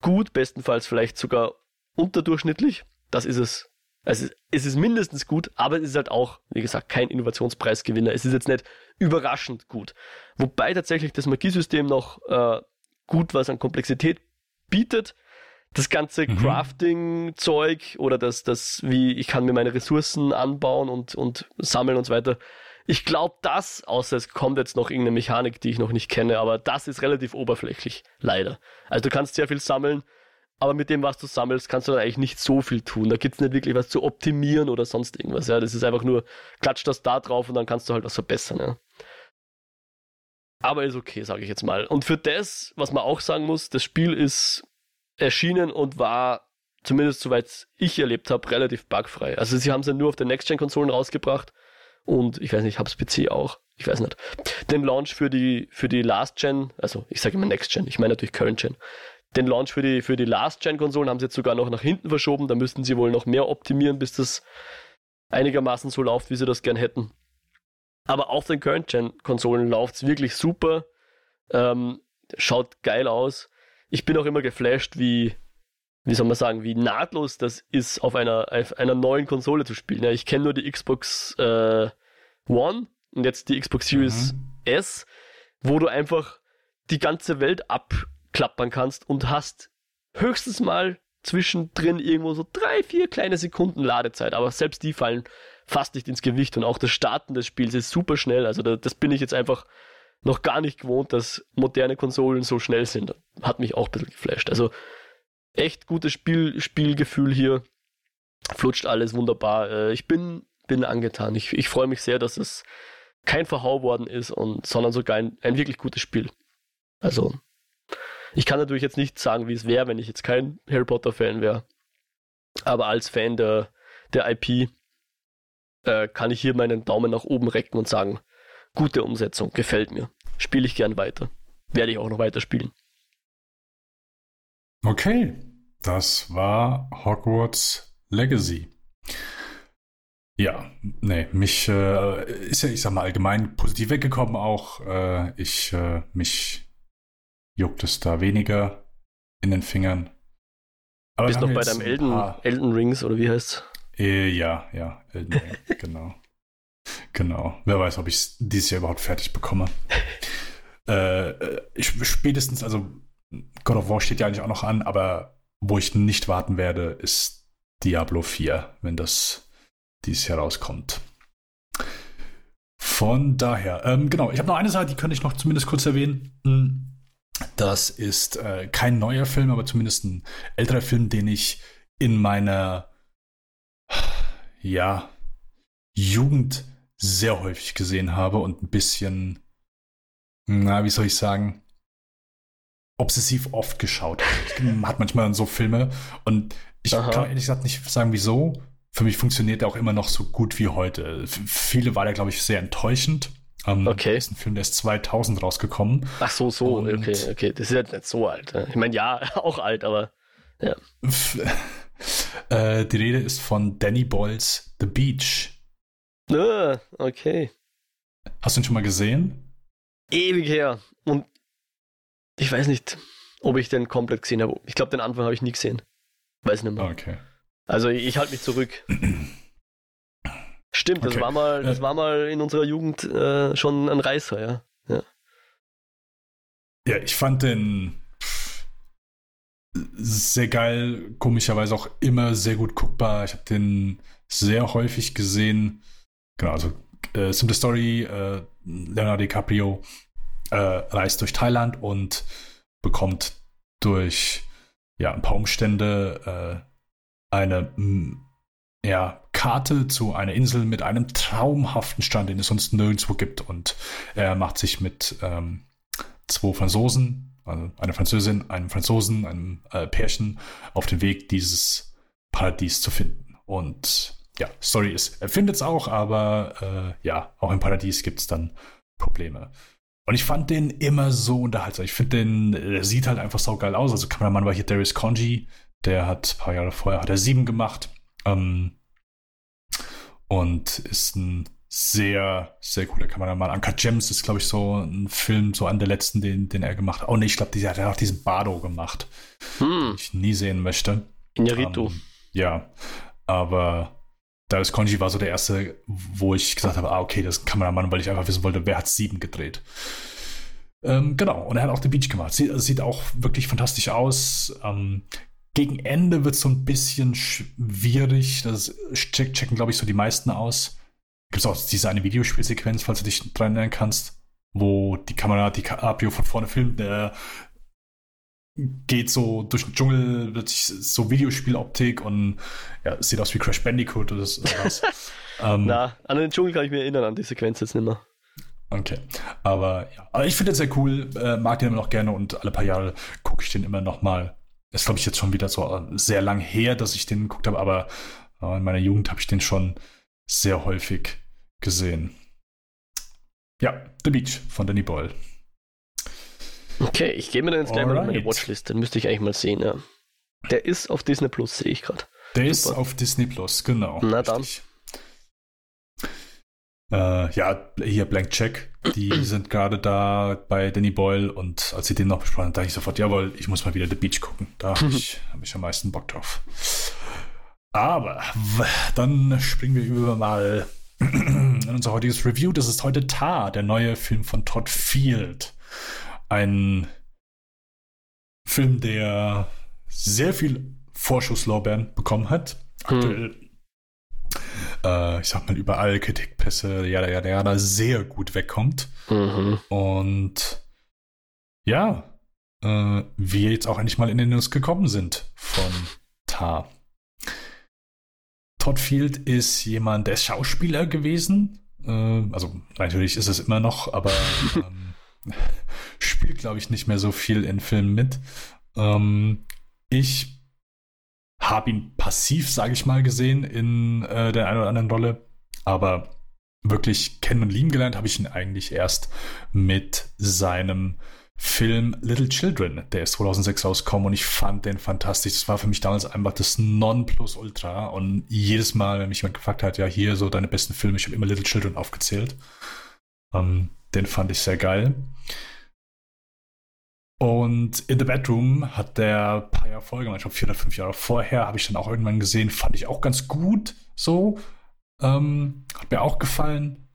gut, bestenfalls vielleicht sogar unterdurchschnittlich. Das ist es. Also es ist mindestens gut, aber es ist halt auch, wie gesagt, kein Innovationspreisgewinner. Es ist jetzt nicht überraschend gut. Wobei tatsächlich das Magiesystem noch äh, gut was an Komplexität bietet. Das ganze mhm. Crafting-Zeug oder das, das, wie ich kann mir meine Ressourcen anbauen und, und sammeln und so weiter, ich glaube, das, außer es kommt jetzt noch irgendeine Mechanik, die ich noch nicht kenne, aber das ist relativ oberflächlich, leider. Also du kannst sehr viel sammeln, aber mit dem, was du sammelst, kannst du dann eigentlich nicht so viel tun. Da gibt es nicht wirklich was zu optimieren oder sonst irgendwas. Ja, das ist einfach nur, klatsch das da drauf und dann kannst du halt was verbessern. Ja. Aber ist okay, sage ich jetzt mal. Und für das, was man auch sagen muss, das Spiel ist erschienen und war, zumindest soweit ich erlebt habe, relativ bugfrei. Also sie haben es ja nur auf den Next-Gen-Konsolen rausgebracht und ich weiß nicht, ich hab's PC auch, ich weiß nicht. Den Launch für die, für die Last Gen, also ich sage immer Next Gen, ich meine natürlich Current Gen. Den Launch für die, für die Last Gen Konsolen haben sie jetzt sogar noch nach hinten verschoben, da müssten sie wohl noch mehr optimieren, bis das einigermaßen so läuft, wie sie das gern hätten. Aber auf den Current Gen Konsolen läuft's wirklich super, ähm, schaut geil aus. Ich bin auch immer geflasht, wie, wie soll man sagen, wie nahtlos das ist, auf einer, auf einer neuen Konsole zu spielen. Ja, ich kenne nur die Xbox äh, One und jetzt die Xbox Series mhm. S, wo du einfach die ganze Welt abklappern kannst und hast höchstens mal zwischendrin irgendwo so drei, vier kleine Sekunden Ladezeit, aber selbst die fallen fast nicht ins Gewicht und auch das Starten des Spiels ist super schnell. Also da, das bin ich jetzt einfach noch gar nicht gewohnt, dass moderne Konsolen so schnell sind. Hat mich auch ein bisschen geflasht. Also echt gutes Spiel, Spielgefühl hier. Flutscht alles wunderbar. Äh, ich bin, bin angetan. Ich, ich freue mich sehr, dass es kein Verhau worden ist, und, sondern sogar ein, ein wirklich gutes Spiel. Also, ich kann natürlich jetzt nicht sagen, wie es wäre, wenn ich jetzt kein Harry Potter-Fan wäre. Aber als Fan der, der IP äh, kann ich hier meinen Daumen nach oben recken und sagen, gute Umsetzung, gefällt mir. Spiele ich gern weiter. Werde ich auch noch weiter spielen. Okay, das war Hogwarts Legacy. Ja, nee, mich äh, ist ja, ich sag mal, allgemein positiv weggekommen auch. Äh, ich, äh, mich juckt es da weniger in den Fingern. Aber Bist noch bei deinem Elden. Elden Rings oder wie heißt's? Äh, ja, ja, Elden Ring, genau. Genau. Wer weiß, ob ich es dieses Jahr überhaupt fertig bekomme. Äh, äh, spätestens, also God of War steht ja eigentlich auch noch an, aber wo ich nicht warten werde, ist Diablo 4, wenn das dieses Jahr rauskommt. Von daher, ähm, genau, ich habe noch eine Sache, die könnte ich noch zumindest kurz erwähnen. Das ist äh, kein neuer Film, aber zumindest ein älterer Film, den ich in meiner ja, Jugend sehr häufig gesehen habe und ein bisschen, na, wie soll ich sagen, obsessiv oft geschaut habe. Man hat manchmal so Filme und ich Aha. kann ehrlich gesagt nicht sagen, wieso. Für mich funktioniert er auch immer noch so gut wie heute. Für viele war der, glaube ich, sehr enttäuschend. Um, okay. Das ist ein Film, der ist 2000 rausgekommen. Ach so, so, und okay, okay. Das ist ja nicht so alt. Ne? Ich meine, ja, auch alt, aber ja. äh, die Rede ist von Danny Boyles The Beach. Ah, okay. Hast du ihn schon mal gesehen? Ewig her. Und ich weiß nicht, ob ich den komplett gesehen habe. Ich glaube, den Anfang habe ich nie gesehen. Weiß nicht mehr. Okay. Also ich halte mich zurück. Stimmt, das okay. war mal, das war mal in unserer Jugend äh, schon ein Reißer, ja. ja. Ja, ich fand den sehr geil, komischerweise auch immer sehr gut guckbar. Ich habe den sehr häufig gesehen. Genau, also äh, simple Story, äh, Leonardo DiCaprio äh, reist durch Thailand und bekommt durch ja, ein paar Umstände äh, eine ja, Karte zu einer Insel mit einem traumhaften Stand, den es sonst nirgendwo gibt. Und er macht sich mit ähm, zwei Franzosen, also eine Französin, einem Franzosen, einem äh, Pärchen, auf den Weg, dieses Paradies zu finden. Und ja, Story ist, er findet es auch, aber äh, ja, auch im Paradies gibt es dann Probleme. Und ich fand den immer so unterhaltsam. Ich finde den, der sieht halt einfach so geil aus. Also Kameramann war hier Darius Conji, der hat ein paar Jahre vorher, hat er sieben gemacht. Ähm, und ist ein sehr, sehr cooler Kameramann. Anka Gems ist, glaube ich, so ein Film, so an der letzten, den, den er gemacht hat. Oh nee, ich glaube, der hat auch diesen Bardo gemacht, hm. den ich nie sehen möchte. Inarito. Ähm, ja, aber Darius Conji war so der erste, wo ich gesagt habe, ah, okay, das ist ein Kameramann, weil ich einfach wissen wollte, wer hat sieben gedreht. Ähm, genau, und er hat auch The Beach gemacht. Sie, sieht auch wirklich fantastisch aus. Ähm, gegen Ende wird es so ein bisschen schwierig. Das check, checken, glaube ich, so die meisten aus. Gibt es auch diese eine Videospielsequenz, falls du dich dran erinnern kannst, wo die Kamera die Caprio von vorne filmt, der geht so durch den Dschungel, plötzlich so Videospieloptik und ja, sieht aus wie Crash Bandicoot oder sowas. ähm, Na, an den Dschungel kann ich mir erinnern, an die Sequenz jetzt nicht mehr. Okay, aber ja, aber ich finde den sehr cool, äh, mag den immer noch gerne und alle paar Jahre gucke ich den immer noch mal. Das ist, glaube ich, jetzt schon wieder so äh, sehr lang her, dass ich den geguckt habe, aber äh, in meiner Jugend habe ich den schon sehr häufig gesehen. Ja, The Beach von Danny Boyle. Okay, ich gehe mir dann jetzt gleich Alright. mal meine Watchlist. Den müsste ich eigentlich mal sehen, ja. Der ist auf Disney Plus, sehe ich gerade. Der Super. ist auf Disney Plus, genau. Na dann. Äh, ja, hier Blank Check. Die sind gerade da bei Danny Boyle und als sie den noch besprochen haben, dachte ich sofort, jawohl, ich muss mal wieder The Beach gucken. Da habe ich, hab ich am meisten Bock drauf. Aber dann springen wir über mal in unser heutiges Review. Das ist heute Tar, der neue Film von Todd Field ein Film, der sehr viel Vorschusslorbeeren bekommen hat. Aktuell, hm. Äh, ich sag mal, überall Kritikpässe, ja, ja, ja, da sehr gut wegkommt. Mhm. Und ja, äh, wir jetzt auch endlich mal in den News gekommen sind von Tar. Todd Field ist jemand, der ist Schauspieler gewesen. Äh, also natürlich ist es immer noch, aber ähm, spielt, glaube ich, nicht mehr so viel in Filmen mit. Ähm, ich habe ihn passiv, sage ich mal, gesehen in äh, der einen oder anderen Rolle, aber wirklich kennen und lieben gelernt habe ich ihn eigentlich erst mit seinem Film Little Children, der ist 2006 rausgekommen und ich fand den fantastisch. Das war für mich damals einfach das Nonplusultra und jedes Mal, wenn mich jemand gefragt hat, ja, hier so deine besten Filme, ich habe immer Little Children aufgezählt. Ähm, den fand ich sehr geil. Und In the Bedroom hat der paar Jahre vorher, ich glaube vier oder fünf Jahre vorher, habe ich dann auch irgendwann gesehen, fand ich auch ganz gut so. Ähm, hat mir auch gefallen.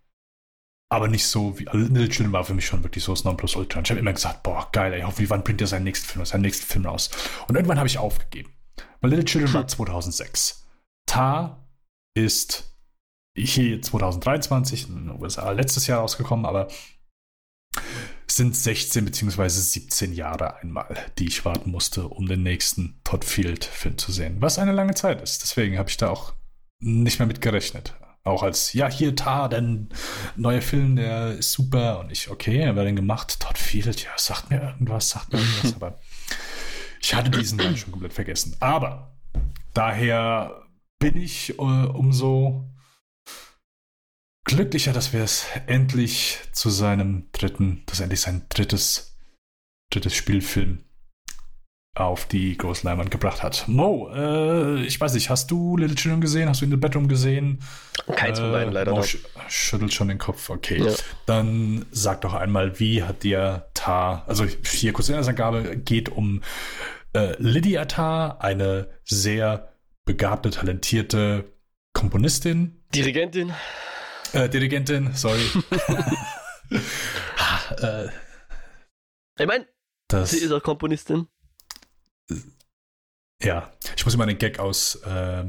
Aber nicht so wie. Also Little Children war für mich schon wirklich so das Nonplusultra. Und ich habe immer gesagt, boah, geil, ey, hoffentlich wann bringt er seinen nächsten Film, seinen nächsten Film raus. Und irgendwann habe ich aufgegeben. Weil Little Children war 2006. Tar ist hier 2023 in den USA letztes Jahr rausgekommen, aber sind 16 bzw. 17 Jahre einmal, die ich warten musste, um den nächsten Todd Field-Film zu sehen. Was eine lange Zeit ist. Deswegen habe ich da auch nicht mehr mit gerechnet. auch als, ja, hier Tar, denn neuer Film, der ist super. Und ich, okay, wer denn gemacht? Todd Field, ja, sagt mir irgendwas, sagt mir irgendwas, aber ich hatte diesen dann schon komplett vergessen. Aber daher bin ich äh, umso glücklicher, dass wir es endlich zu seinem dritten, dass endlich sein drittes, drittes Spielfilm auf die große Leinwand gebracht hat. Mo, äh, ich weiß nicht, hast du Little Children gesehen? Hast du in the Bedroom gesehen? Keins von beiden, äh, leider. Mo sch schüttelt schon den Kopf. Okay. Ja. Dann sag doch einmal, wie hat dir Tar, also hier kurz in Angabe, geht um äh, Lydia Tar, eine sehr begabte, talentierte Komponistin. Dirigentin. Äh, Dirigentin, sorry. äh, ich meine, sie ist auch Komponistin. Ja, ich muss immer an den Gag aus äh,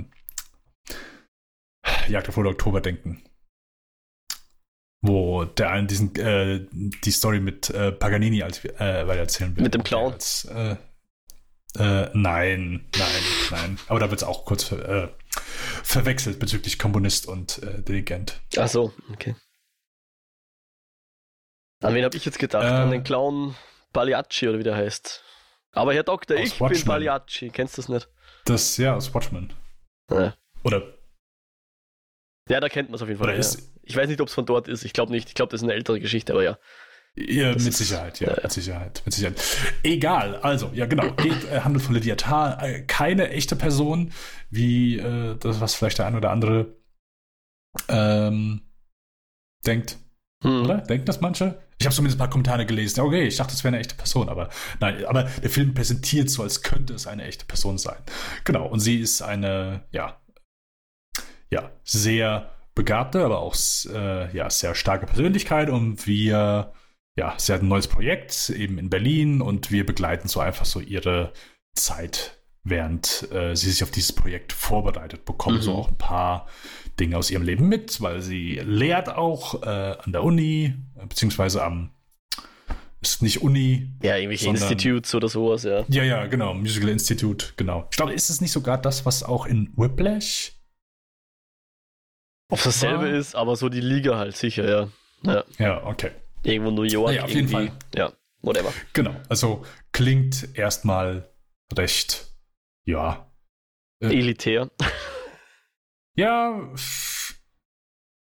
Jagd auf Oktober denken. Wo der einen diesen, äh, die Story mit äh, Paganini als, äh, weiter erzählen will. Mit dem Clown? Als, äh, äh, nein, nein, nein. Aber da wird es auch kurz ver äh, verwechselt bezüglich Komponist und äh, Dirigent. Ach so, okay. An wen habe ich jetzt gedacht? An den Clown Pagliacci oder wie der heißt. Aber Herr Doktor, ich Watchmen. bin Pagliacci. Kennst du das nicht? Das, ja, aus Watchmen. Ja. Oder. Ja, da kennt man es auf jeden Fall. Ja. Ich weiß nicht, ob es von dort ist. Ich glaube nicht. Ich glaube, das ist eine ältere Geschichte, aber ja. Ja, mit Sicherheit, ja, ja, mit Sicherheit, mit Sicherheit. Egal, also, ja genau, geht, äh, handelt von Tarr, äh, keine echte Person, wie äh, das, was vielleicht der ein oder andere ähm, denkt. Hm. Oder? Denken das manche? Ich habe zumindest ein paar Kommentare gelesen. Okay, ich dachte, das wäre eine echte Person, aber nein, aber der Film präsentiert so, als könnte es eine echte Person sein. Genau, und sie ist eine, ja, ja, sehr begabte, aber auch äh, ja, sehr starke Persönlichkeit und wir, ja, sie hat ein neues Projekt eben in Berlin und wir begleiten so einfach so ihre Zeit, während äh, sie sich auf dieses Projekt vorbereitet, bekommen mhm. so auch ein paar Dinge aus ihrem Leben mit, weil sie lehrt auch äh, an der Uni, beziehungsweise am ist nicht Uni. Ja, irgendwelche sondern, Institutes oder sowas, ja. Ja, ja, genau, Musical Institute, genau. Ich glaube, ist es nicht sogar das, was auch in Whiplash? Ob das dasselbe ist, aber so die Liga halt sicher, ja. Ja, ja okay. Irgendwo New York. Ja, auf jeden Fall. Ja, whatever. Genau, also klingt erstmal recht, ja. Äh, Elitär. Ja,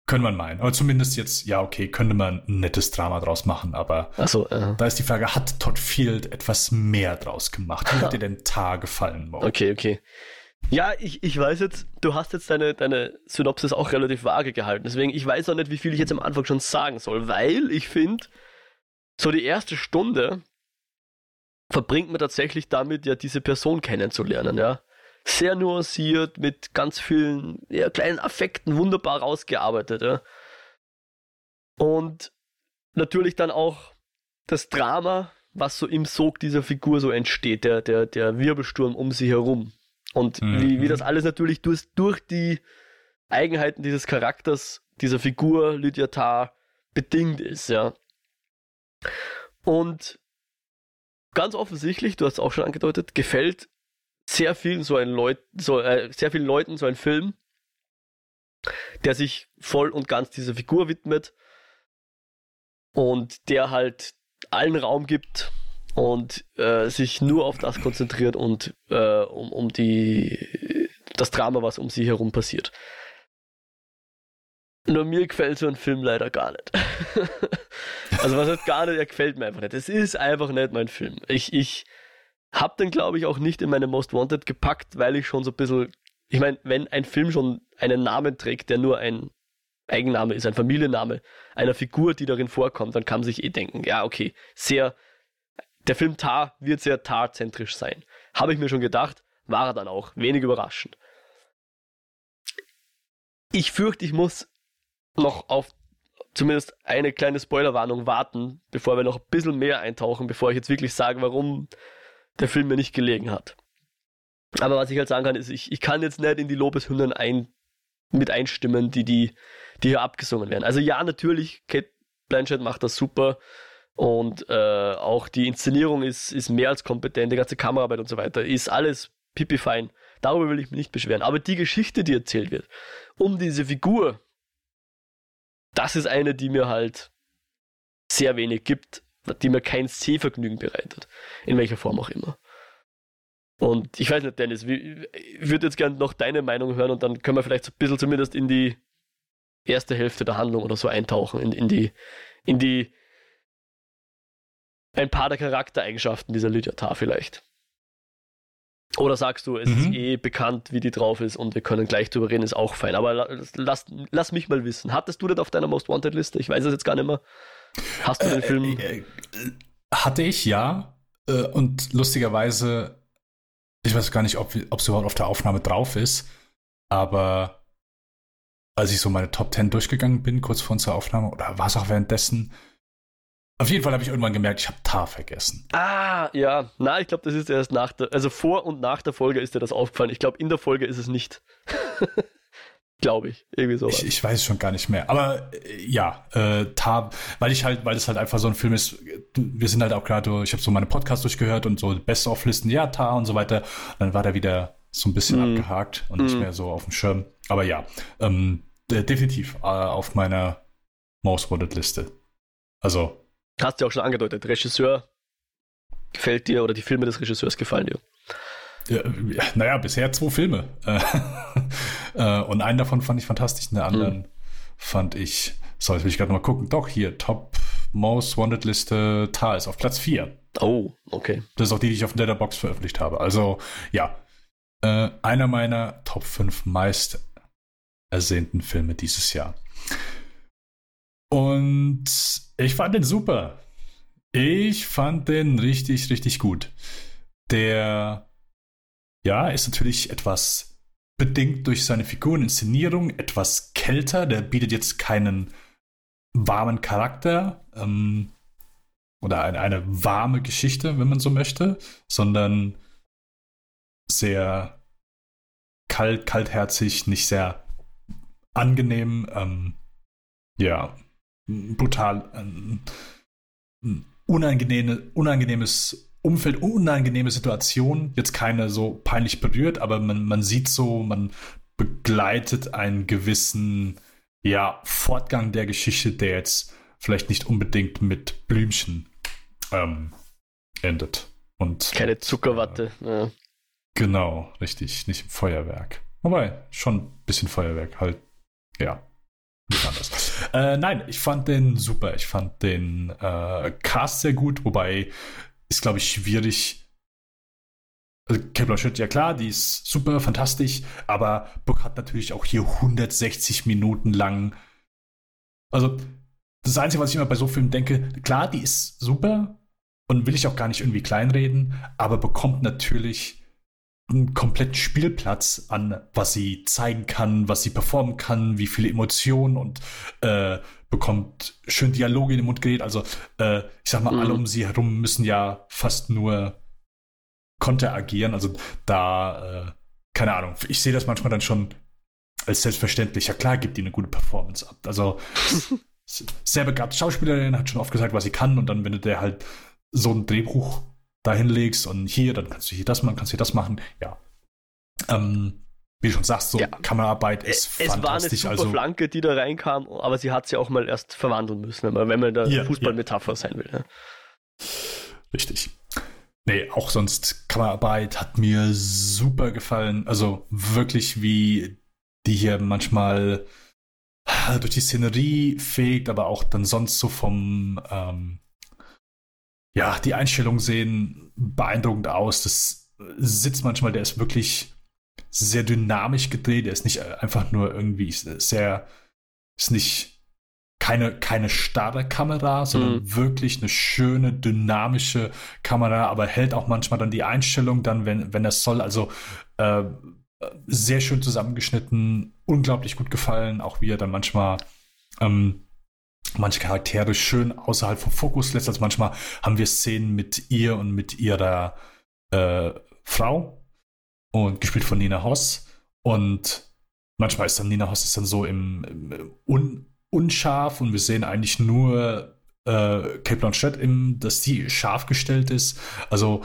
können wir meinen. Aber zumindest jetzt, ja, okay, könnte man ein nettes Drama draus machen, aber so, uh. da ist die Frage, hat Todd Field etwas mehr draus gemacht? Wie hat dir denn Tar gefallen? Mo? Okay, okay. Ja, ich, ich weiß jetzt, du hast jetzt deine, deine Synopsis auch relativ vage gehalten, deswegen ich weiß auch nicht, wie viel ich jetzt am Anfang schon sagen soll, weil ich finde, so die erste Stunde verbringt man tatsächlich damit, ja, diese Person kennenzulernen, ja sehr nuanciert, mit ganz vielen ja, kleinen Affekten wunderbar rausgearbeitet. Ja. Und natürlich dann auch das Drama, was so im Sog dieser Figur so entsteht, der, der, der Wirbelsturm um sie herum. Und mhm. wie, wie das alles natürlich durch, durch die Eigenheiten dieses Charakters, dieser Figur Lydia Tarr bedingt ist, ja. Und ganz offensichtlich, du hast es auch schon angedeutet, gefällt sehr vielen so ein Leut, so, äh, sehr vielen Leuten so ein Film, der sich voll und ganz dieser Figur widmet und der halt allen Raum gibt und äh, sich nur auf das konzentriert und äh, um, um die das Drama, was um sie herum passiert. Nur mir gefällt so ein Film leider gar nicht. also was heißt gar nicht, er gefällt mir einfach nicht. Es ist einfach nicht mein Film. Ich, ich, hab den, glaube ich, auch nicht in meine Most Wanted gepackt, weil ich schon so ein bisschen, ich meine, wenn ein Film schon einen Namen trägt, der nur ein Eigenname ist, ein Familienname einer Figur, die darin vorkommt, dann kann man sich eh denken, ja, okay, sehr, der Film Tar wird sehr Tar-zentrisch sein. Habe ich mir schon gedacht, war er dann auch, wenig überraschend. Ich fürchte, ich muss noch auf zumindest eine kleine Spoilerwarnung warten, bevor wir noch ein bisschen mehr eintauchen, bevor ich jetzt wirklich sage, warum der Film mir nicht gelegen hat. Aber was ich halt sagen kann, ist, ich, ich kann jetzt nicht in die Lobeshymnen ein, mit einstimmen, die, die, die hier abgesungen werden. Also ja, natürlich, Kate Blanchett macht das super und äh, auch die Inszenierung ist, ist mehr als kompetent, die ganze Kameraarbeit und so weiter, ist alles pipi fein. Darüber will ich mich nicht beschweren. Aber die Geschichte, die erzählt wird, um diese Figur, das ist eine, die mir halt sehr wenig gibt, die mir kein Sehvergnügen bereitet. In welcher Form auch immer. Und ich weiß nicht, Dennis, wie, ich würde jetzt gerne noch deine Meinung hören und dann können wir vielleicht so ein bisschen zumindest in die erste Hälfte der Handlung oder so eintauchen, in, in die, in die ein paar der Charaktereigenschaften dieser Lydia Tar vielleicht. Oder sagst du, es mhm. ist eh bekannt, wie die drauf ist und wir können gleich drüber reden, ist auch fein. Aber lass, lass mich mal wissen. Hattest du das auf deiner Most Wanted Liste? Ich weiß es jetzt gar nicht mehr. Hast du den äh, Film? Äh, äh, hatte ich, ja. Äh, und lustigerweise, ich weiß gar nicht, ob es überhaupt auf der Aufnahme drauf ist, aber als ich so meine Top 10 durchgegangen bin, kurz vor unserer Aufnahme, oder war es auch währenddessen, auf jeden Fall habe ich irgendwann gemerkt, ich habe Tar vergessen. Ah, ja. Na, ich glaube, das ist erst nach der, also vor und nach der Folge ist dir das aufgefallen. Ich glaube, in der Folge ist es nicht. glaube ich. Irgendwie so. Ich, ich, weiß schon gar nicht mehr. Aber äh, ja, äh, Tar, weil ich halt, weil es halt einfach so ein Film ist, wir sind halt auch gerade, ich habe so meine Podcasts durchgehört und so Best-of-Listen, ja, Tar und so weiter. Dann war der wieder so ein bisschen mm. abgehakt und mm. nicht mhm. mehr so auf dem Schirm. Aber ja, ähm, definitiv äh, auf meiner Most Wanted Liste. Also Hast du ja auch schon angedeutet, Regisseur gefällt dir oder die Filme des Regisseurs gefallen dir? Ja, naja, bisher zwei Filme. Äh, und einen davon fand ich fantastisch, den anderen hm. fand ich, so, jetzt will ich gerade mal gucken. Doch, hier, Top Most Wanted Liste Tar ist auf Platz 4. Oh, okay. Das ist auch die, die ich auf der Box veröffentlicht habe. Also, ja. Äh, einer meiner Top 5 meist ersehnten Filme dieses Jahr. Und ich fand den super. Ich fand den richtig, richtig gut. Der, ja, ist natürlich etwas bedingt durch seine Figureninszenierung, etwas kälter. Der bietet jetzt keinen warmen Charakter ähm, oder eine, eine warme Geschichte, wenn man so möchte, sondern sehr kalt, kaltherzig, nicht sehr angenehm. Ähm, ja, brutal ein, ein unangenehme, unangenehmes Umfeld, unangenehme Situation. Jetzt keine so peinlich berührt, aber man, man sieht so, man begleitet einen gewissen ja, Fortgang der Geschichte, der jetzt vielleicht nicht unbedingt mit Blümchen ähm, endet. Und, Keine Zuckerwatte. Äh, ja. Genau, richtig, nicht im Feuerwerk. Wobei, schon ein bisschen Feuerwerk, halt, ja. Nicht anders. Äh, nein, ich fand den super. Ich fand den äh, Cast sehr gut, wobei ist, glaube ich, schwierig. Also, Kate Blanchett, ja klar, die ist super, fantastisch, aber Book hat natürlich auch hier 160 Minuten lang. Also, das Einzige, was ich immer bei so Filmen denke, klar, die ist super und will ich auch gar nicht irgendwie kleinreden, aber bekommt natürlich einen kompletten Spielplatz an, was sie zeigen kann, was sie performen kann, wie viele Emotionen und äh, bekommt schön Dialoge in den Mund geredet. Also äh, ich sag mal, mhm. alle um sie herum müssen ja fast nur Konter agieren. Also da, äh, keine Ahnung, ich sehe das manchmal dann schon als selbstverständlich. Ja klar, gibt die eine gute Performance ab. Also sehr begabte Schauspielerin, hat schon oft gesagt, was sie kann und dann, wenn du der halt so ein Drehbuch dahin legst und hier, dann kannst du hier das machen, kannst du hier das machen. Ja. Ähm, wie du schon sagst, so ja. Kameraarbeit ist es, fantastisch. Es war eine super also, Flanke, die da reinkam, aber sie hat sie auch mal erst verwandeln müssen, wenn man, wenn man da ja, Fußballmetapher ja. sein will. Ja. Richtig. Nee, auch sonst Kameraarbeit hat mir super gefallen. Also wirklich, wie die hier manchmal durch die Szenerie fegt, aber auch dann sonst so vom ähm, ja, die Einstellungen sehen beeindruckend aus. Das sitzt manchmal, der ist wirklich sehr dynamisch gedreht. Der ist nicht einfach nur irgendwie sehr, ist nicht keine, keine starre Kamera, sondern mhm. wirklich eine schöne, dynamische Kamera, aber hält auch manchmal dann die Einstellung dann, wenn, wenn es soll. Also äh, sehr schön zusammengeschnitten, unglaublich gut gefallen, auch wie er dann manchmal ähm, manche Charaktere schön außerhalb vom Fokus lässt. Also manchmal haben wir Szenen mit ihr und mit ihrer äh, Frau und gespielt von Nina Hoss. Und manchmal ist dann Nina Hoss ist dann so im, im un, unscharf und wir sehen eigentlich nur äh, Kate Blanchett, im, dass die scharf gestellt ist. Also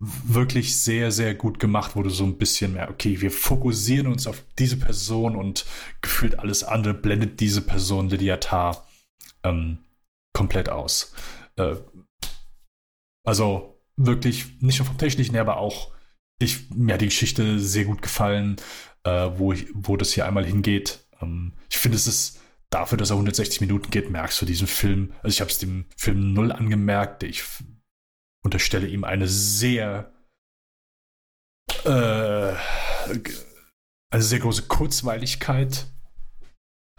wirklich sehr, sehr gut gemacht, wo du so ein bisschen mehr, okay, wir fokussieren uns auf diese Person und gefühlt alles andere blendet diese Person, Lydia Tarr, ähm, komplett aus. Äh, also wirklich nicht nur vom Technischen her, aber auch ich, mir hat die Geschichte sehr gut gefallen, äh, wo, ich, wo das hier einmal hingeht. Ähm, ich finde, es ist dafür, dass er 160 Minuten geht, merkst du diesen Film. Also ich habe es dem Film null angemerkt. Ich unterstelle ihm eine sehr äh, eine sehr große Kurzweiligkeit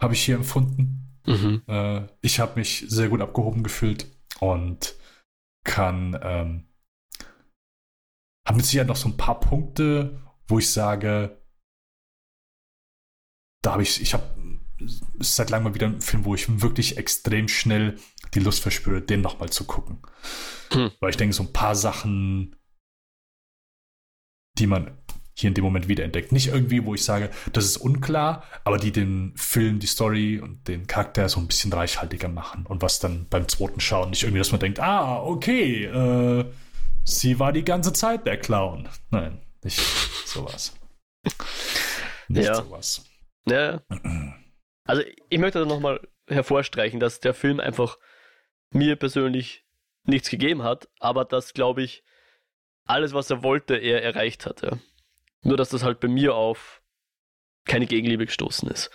habe ich hier empfunden. Mhm. Äh, ich habe mich sehr gut abgehoben gefühlt und kann ähm, habe mit Sicherheit noch so ein paar Punkte, wo ich sage, da habe ich, ich habe seit langem mal wieder einen Film, wo ich wirklich extrem schnell die Lust verspüre, den nochmal zu gucken. Hm. Weil ich denke, so ein paar Sachen, die man hier in dem Moment wiederentdeckt. Nicht irgendwie, wo ich sage, das ist unklar, aber die den Film, die Story und den Charakter so ein bisschen reichhaltiger machen. Und was dann beim zweiten Schauen nicht irgendwie, dass man denkt, ah, okay, äh, sie war die ganze Zeit der Clown. Nein, nicht sowas. Nicht ja. sowas. Ja. Also ich möchte da nochmal hervorstreichen, dass der Film einfach mir persönlich nichts gegeben hat, aber dass, glaube ich, alles, was er wollte, er erreicht hat. Ja. Nur, dass das halt bei mir auf keine Gegenliebe gestoßen ist.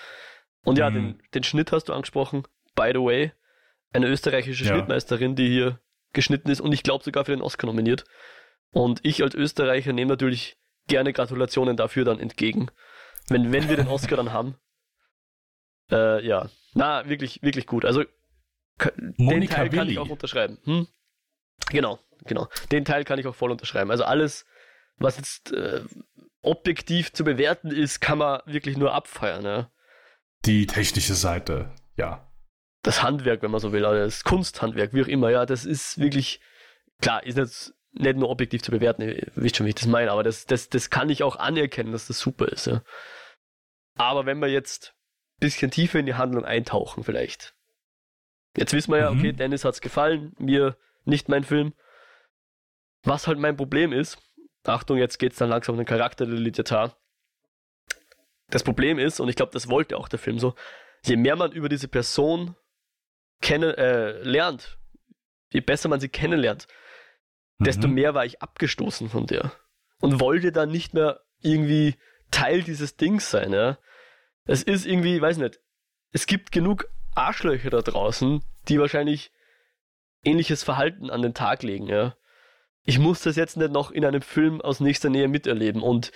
Und ja, mhm. den, den Schnitt hast du angesprochen. By the way, eine österreichische ja. Schnittmeisterin, die hier geschnitten ist und ich glaube sogar für den Oscar nominiert. Und ich als Österreicher nehme natürlich gerne Gratulationen dafür dann entgegen. Wenn, wenn wir den Oscar dann haben. Äh, ja. Na, wirklich, wirklich gut. Also Monika den Teil Willi. kann ich auch unterschreiben. Hm? Genau, genau. Den Teil kann ich auch voll unterschreiben. Also alles, was jetzt äh, objektiv zu bewerten ist, kann man wirklich nur abfeiern. Ja? Die technische Seite, ja. Das Handwerk, wenn man so will, also das Kunsthandwerk, wie auch immer, ja, das ist wirklich, klar, ist jetzt nicht nur objektiv zu bewerten, ihr wisst schon, wie ich das meine, aber das, das, das kann ich auch anerkennen, dass das super ist. Ja. Aber wenn wir jetzt ein bisschen tiefer in die Handlung eintauchen, vielleicht. Jetzt wissen wir ja, mhm. okay, Dennis hat's gefallen, mir nicht mein Film. Was halt mein Problem ist, Achtung, jetzt geht's dann langsam um den Charakter der Lydia Das Problem ist, und ich glaube, das wollte auch der Film so, je mehr man über diese Person kennen, äh, lernt, je besser man sie kennenlernt, mhm. desto mehr war ich abgestoßen von der. Und wollte dann nicht mehr irgendwie Teil dieses Dings sein, ja. Es ist irgendwie, weiß nicht, es gibt genug Arschlöcher da draußen, die wahrscheinlich ähnliches Verhalten an den Tag legen, ja. Ich muss das jetzt nicht noch in einem Film aus nächster Nähe miterleben und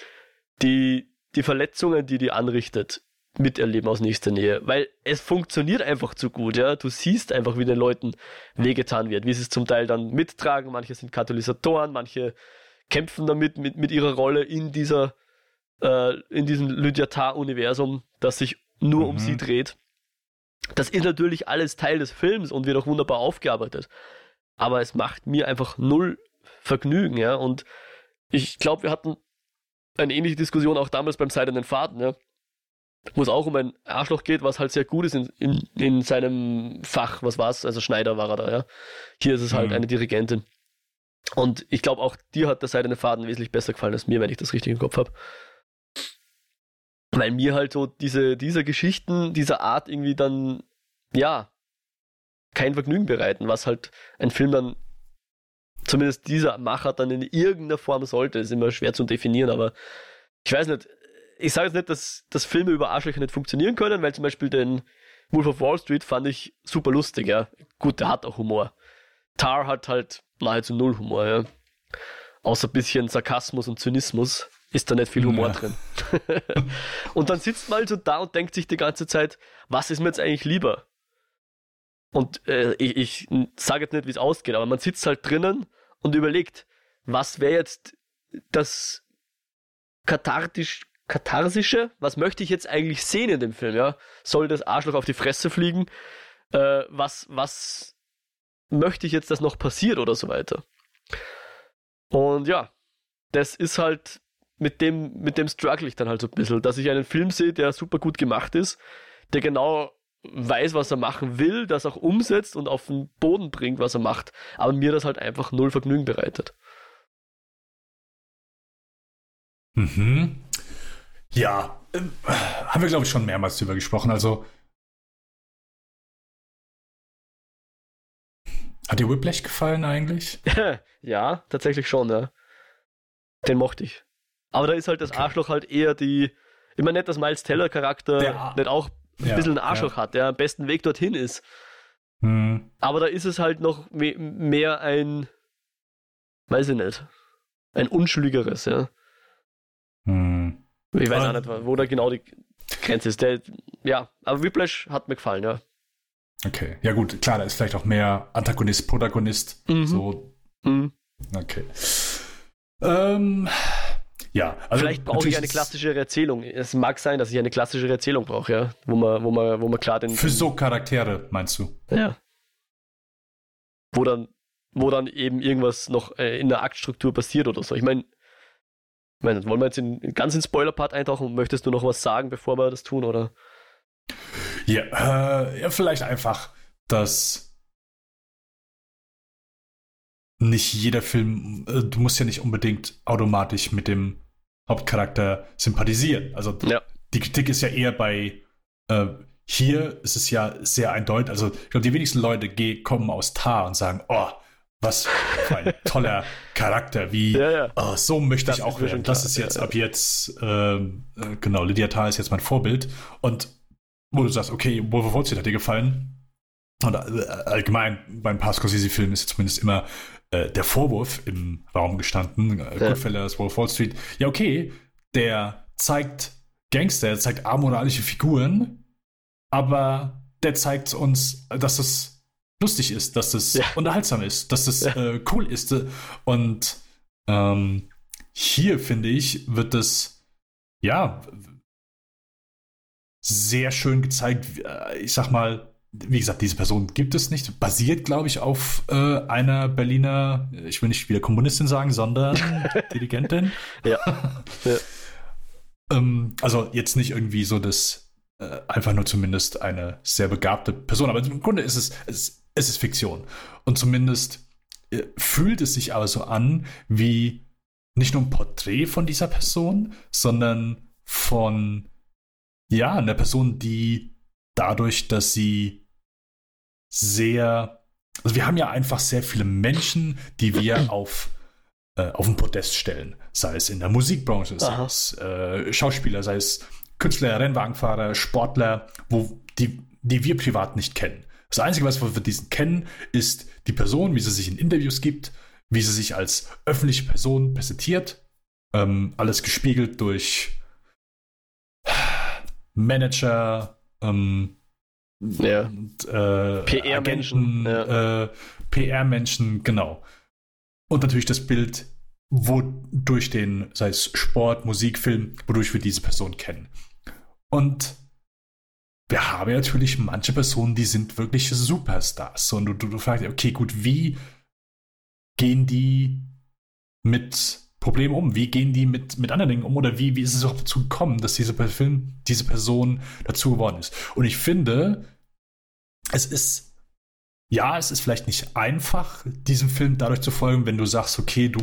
die, die Verletzungen, die die anrichtet, miterleben aus nächster Nähe, weil es funktioniert einfach zu gut, ja. Du siehst einfach, wie den Leuten wehgetan wird, wie sie es zum Teil dann mittragen. Manche sind Katalysatoren, manche kämpfen damit mit, mit ihrer Rolle in dieser, äh, in diesem Lydiatar-Universum, das sich nur mhm. um sie dreht. Das ist natürlich alles Teil des Films und wird auch wunderbar aufgearbeitet. Aber es macht mir einfach null Vergnügen, ja. Und ich glaube, wir hatten eine ähnliche Diskussion auch damals beim Seidenen Faden, ja. Wo es auch um ein Arschloch geht, was halt sehr gut ist in, in, in seinem Fach. Was war's? Also Schneider war er da, ja. Hier ist es halt mhm. eine Dirigentin. Und ich glaube, auch dir hat der Seidene Faden wesentlich besser gefallen als mir, wenn ich das richtig im Kopf habe. Weil mir halt so diese, diese Geschichten dieser Art irgendwie dann, ja, kein Vergnügen bereiten, was halt ein Film dann, zumindest dieser Macher dann in irgendeiner Form sollte. Ist immer schwer zu definieren, aber ich weiß nicht, ich sage jetzt nicht, dass, dass Filme über Arschlöcher nicht funktionieren können, weil zum Beispiel den Wolf of Wall Street fand ich super lustig, ja. Gut, der hat auch Humor. Tar hat halt nahezu null Humor, ja. Außer ein bisschen Sarkasmus und Zynismus ist da nicht viel Humor ja. drin. und dann sitzt man also da und denkt sich die ganze Zeit, was ist mir jetzt eigentlich lieber? Und äh, ich, ich sage jetzt nicht, wie es ausgeht, aber man sitzt halt drinnen und überlegt, was wäre jetzt das kathartisch, katharsische? Was möchte ich jetzt eigentlich sehen in dem Film? Ja? Soll das Arschloch auf die Fresse fliegen? Äh, was, was möchte ich jetzt, dass noch passiert oder so weiter? Und ja, das ist halt mit dem, mit dem struggle ich dann halt so ein bisschen, dass ich einen Film sehe, der super gut gemacht ist, der genau weiß, was er machen will, das auch umsetzt und auf den Boden bringt, was er macht, aber mir das halt einfach null Vergnügen bereitet. Mhm. Ja, äh, haben wir, glaube ich, schon mehrmals drüber gesprochen. Also, hat dir Whiplash gefallen eigentlich? ja, tatsächlich schon, ja. Den mochte ich. Aber da ist halt das. Arschloch halt eher die, immer nicht, dass Miles Teller Charakter nicht auch ein ja, bisschen ein Arschloch ja. hat, der am besten Weg dorthin ist. Hm. Aber da ist es halt noch mehr ein, weiß ich nicht, ein unschuldigeres, ja. Hm. Ich weiß auch nicht, wo da genau die Grenze ist. Der, ja, aber Whiplash hat mir gefallen, ja. Okay, ja gut, klar, da ist vielleicht auch mehr Antagonist, Protagonist. Mhm. So. Mhm. Okay. Ähm, ja, also vielleicht brauche ich eine klassischere Erzählung. Es mag sein, dass ich eine klassischere Erzählung brauche, ja, wo man, wo man, wo man klar den. Für so Charaktere meinst du? Ja. Wo dann, wo dann eben irgendwas noch äh, in der Aktstruktur passiert oder so. Ich meine, ich meine, wollen wir jetzt in, ganz in Spoiler-Part eintauchen? Möchtest du noch was sagen, bevor wir das tun, oder? Ja, äh, ja vielleicht einfach, dass nicht jeder Film, äh, du musst ja nicht unbedingt automatisch mit dem Hauptcharakter sympathisieren. Also ja. die Kritik ist ja eher bei äh, hier ist es ja sehr eindeutig. Also ich glaube, die wenigsten Leute kommen aus Tar und sagen, oh, was für ein toller Charakter, wie ja, ja. Oh, so möchte das ich auch werden. Das ist jetzt ja, ab jetzt, ähm, äh, genau, Lydia Tarr ist jetzt mein Vorbild. Und wo du sagst, okay, Wolf of Wall Street hat dir gefallen. Und äh, allgemein beim paar Scorsese-Filmen ist zumindest immer äh, der Vorwurf im Raum gestanden. Äh, Goodfellas, Wolf Wall Street. Ja, okay, der zeigt Gangster, der zeigt amoralische Figuren, aber der zeigt uns, dass es lustig ist, dass es ja. unterhaltsam ist, dass es ja. äh, cool ist. Und ähm, hier, finde ich, wird es, ja, sehr schön gezeigt. Äh, ich sag mal, wie gesagt, diese Person gibt es nicht. Basiert, glaube ich, auf äh, einer Berliner, ich will nicht wieder Kommunistin sagen, sondern Dirigentin. Ja. ja. ähm, also jetzt nicht irgendwie so das, äh, einfach nur zumindest eine sehr begabte Person. Aber im Grunde ist es, es es ist Fiktion. Und zumindest äh, fühlt es sich aber so an wie nicht nur ein Porträt von dieser Person, sondern von, ja, einer Person, die dadurch, dass sie sehr, also wir haben ja einfach sehr viele Menschen, die wir auf, äh, auf den Podest stellen. Sei es in der Musikbranche, sei Aha. es äh, Schauspieler, sei es Künstler, Rennwagenfahrer, Sportler, wo die, die wir privat nicht kennen. Das Einzige, was wir von diesen kennen, ist die Person, wie sie sich in Interviews gibt, wie sie sich als öffentliche Person präsentiert. Ähm, alles gespiegelt durch Manager, ähm, ja. äh, PR-Menschen, ja. äh, PR-Menschen, genau. Und natürlich das Bild, wodurch den, sei es Sport, Musik, Film, wodurch wir diese Person kennen. Und wir haben natürlich manche Personen, die sind wirklich Superstars. Und du, du, du fragst, okay, gut, wie gehen die mit Problemen um? Wie gehen die mit, mit anderen Dingen um? Oder wie, wie ist es auch dazu gekommen, dass diese, Film, diese Person dazu geworden ist? Und ich finde, es ist, ja, es ist vielleicht nicht einfach, diesem Film dadurch zu folgen, wenn du sagst, okay, du,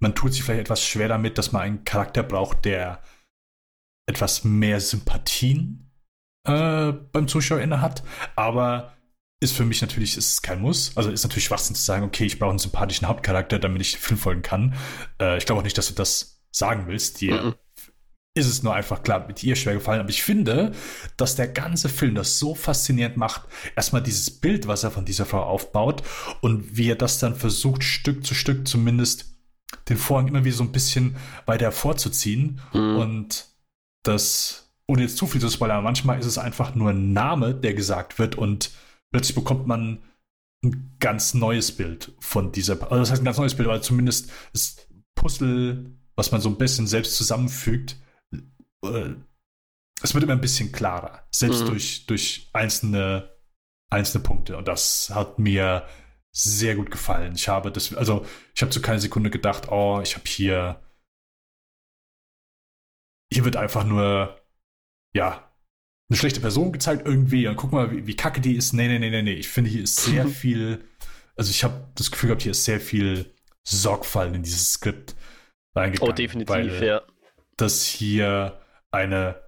man tut sich vielleicht etwas schwer damit, dass man einen Charakter braucht, der etwas mehr Sympathien äh, beim Zuschauer inne hat. Aber ist für mich natürlich ist kein Muss. Also ist natürlich Schwachsinn zu sagen, okay, ich brauche einen sympathischen Hauptcharakter, damit ich den Film folgen kann. Äh, ich glaube auch nicht, dass du das sagen willst. Dir mhm. ist es nur einfach klar mit ihr schwer gefallen. Aber ich finde, dass der ganze Film das so faszinierend macht. Erstmal dieses Bild, was er von dieser Frau aufbaut und wie er das dann versucht, Stück zu Stück zumindest den Vorhang immer wieder so ein bisschen weiter vorzuziehen. Mhm. Und das ohne jetzt zu viel zu spoilern, manchmal ist es einfach nur ein Name, der gesagt wird und plötzlich bekommt man ein ganz neues Bild von dieser, also das heißt ein ganz neues Bild, aber zumindest das Puzzle, was man so ein bisschen selbst zusammenfügt, äh, es wird immer ein bisschen klarer, selbst mhm. durch, durch einzelne, einzelne Punkte. Und das hat mir sehr gut gefallen. Ich habe das, also ich habe zu keiner Sekunde gedacht, oh, ich habe hier, hier wird einfach nur ja, eine schlechte Person gezeigt irgendwie und guck mal, wie, wie kacke die ist. Nee, nee, nee, nee, nee. Ich finde, hier ist sehr viel, also ich habe das Gefühl gehabt, hier ist sehr viel Sorgfalt in dieses Skript reingegangen. Oh, definitiv, weil, ja. dass hier eine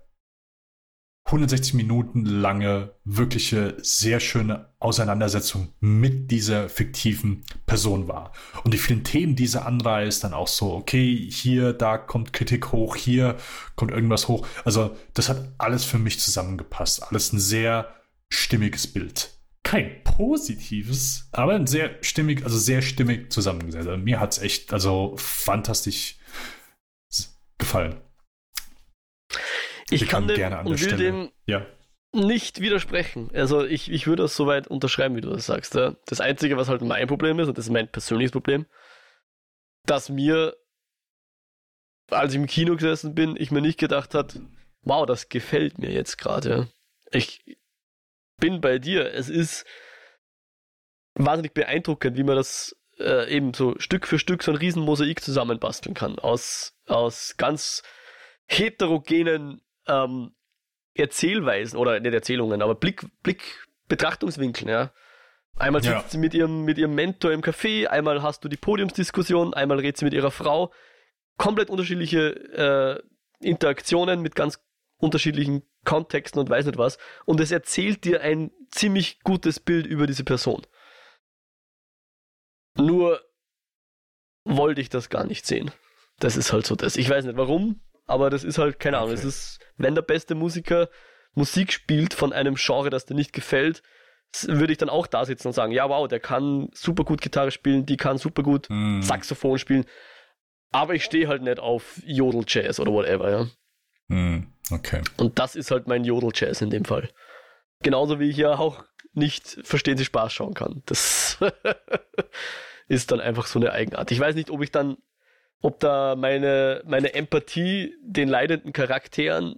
160 Minuten lange, wirkliche, sehr schöne Auseinandersetzung mit dieser fiktiven Person war. Und die vielen Themen, die sie anreißt, dann auch so, okay, hier, da kommt Kritik hoch, hier kommt irgendwas hoch. Also, das hat alles für mich zusammengepasst. Alles ein sehr stimmiges Bild. Kein positives, aber ein sehr stimmig, also sehr stimmig zusammengesetzt. Also, mir hat es echt, also fantastisch gefallen. Ich kann dem und will Stelle. dem ja. nicht widersprechen. Also ich, ich würde das soweit unterschreiben, wie du das sagst. Ja. Das Einzige, was halt mein Problem ist, und das ist mein persönliches Problem, dass mir, als ich im Kino gesessen bin, ich mir nicht gedacht hat, wow, das gefällt mir jetzt gerade. Ich bin bei dir. Es ist wahnsinnig beeindruckend, wie man das äh, eben so Stück für Stück so ein Riesenmosaik zusammenbasteln kann. Aus, aus ganz heterogenen ähm, Erzählweisen oder nicht Erzählungen, aber Blick, Blick, Betrachtungswinkeln, ja. Einmal sitzt ja. sie mit ihrem, mit ihrem Mentor im Café, einmal hast du die Podiumsdiskussion, einmal redet sie mit ihrer Frau. Komplett unterschiedliche äh, Interaktionen mit ganz unterschiedlichen Kontexten und weiß nicht was. Und es erzählt dir ein ziemlich gutes Bild über diese Person. Nur wollte ich das gar nicht sehen. Das ist halt so das. Ich weiß nicht warum, aber das ist halt, keine Ahnung, okay. es ist, wenn der beste Musiker Musik spielt von einem Genre, das dir nicht gefällt, würde ich dann auch da sitzen und sagen, ja, wow, der kann super gut Gitarre spielen, die kann super gut mm. Saxophon spielen, aber ich stehe halt nicht auf Jodel-Jazz oder whatever, ja. Mm, okay. Und das ist halt mein Jodel-Jazz in dem Fall. Genauso wie ich ja auch nicht Verstehen Sie Spaß schauen kann. Das ist dann einfach so eine Eigenart. Ich weiß nicht, ob ich dann ob da meine, meine Empathie den leidenden Charakteren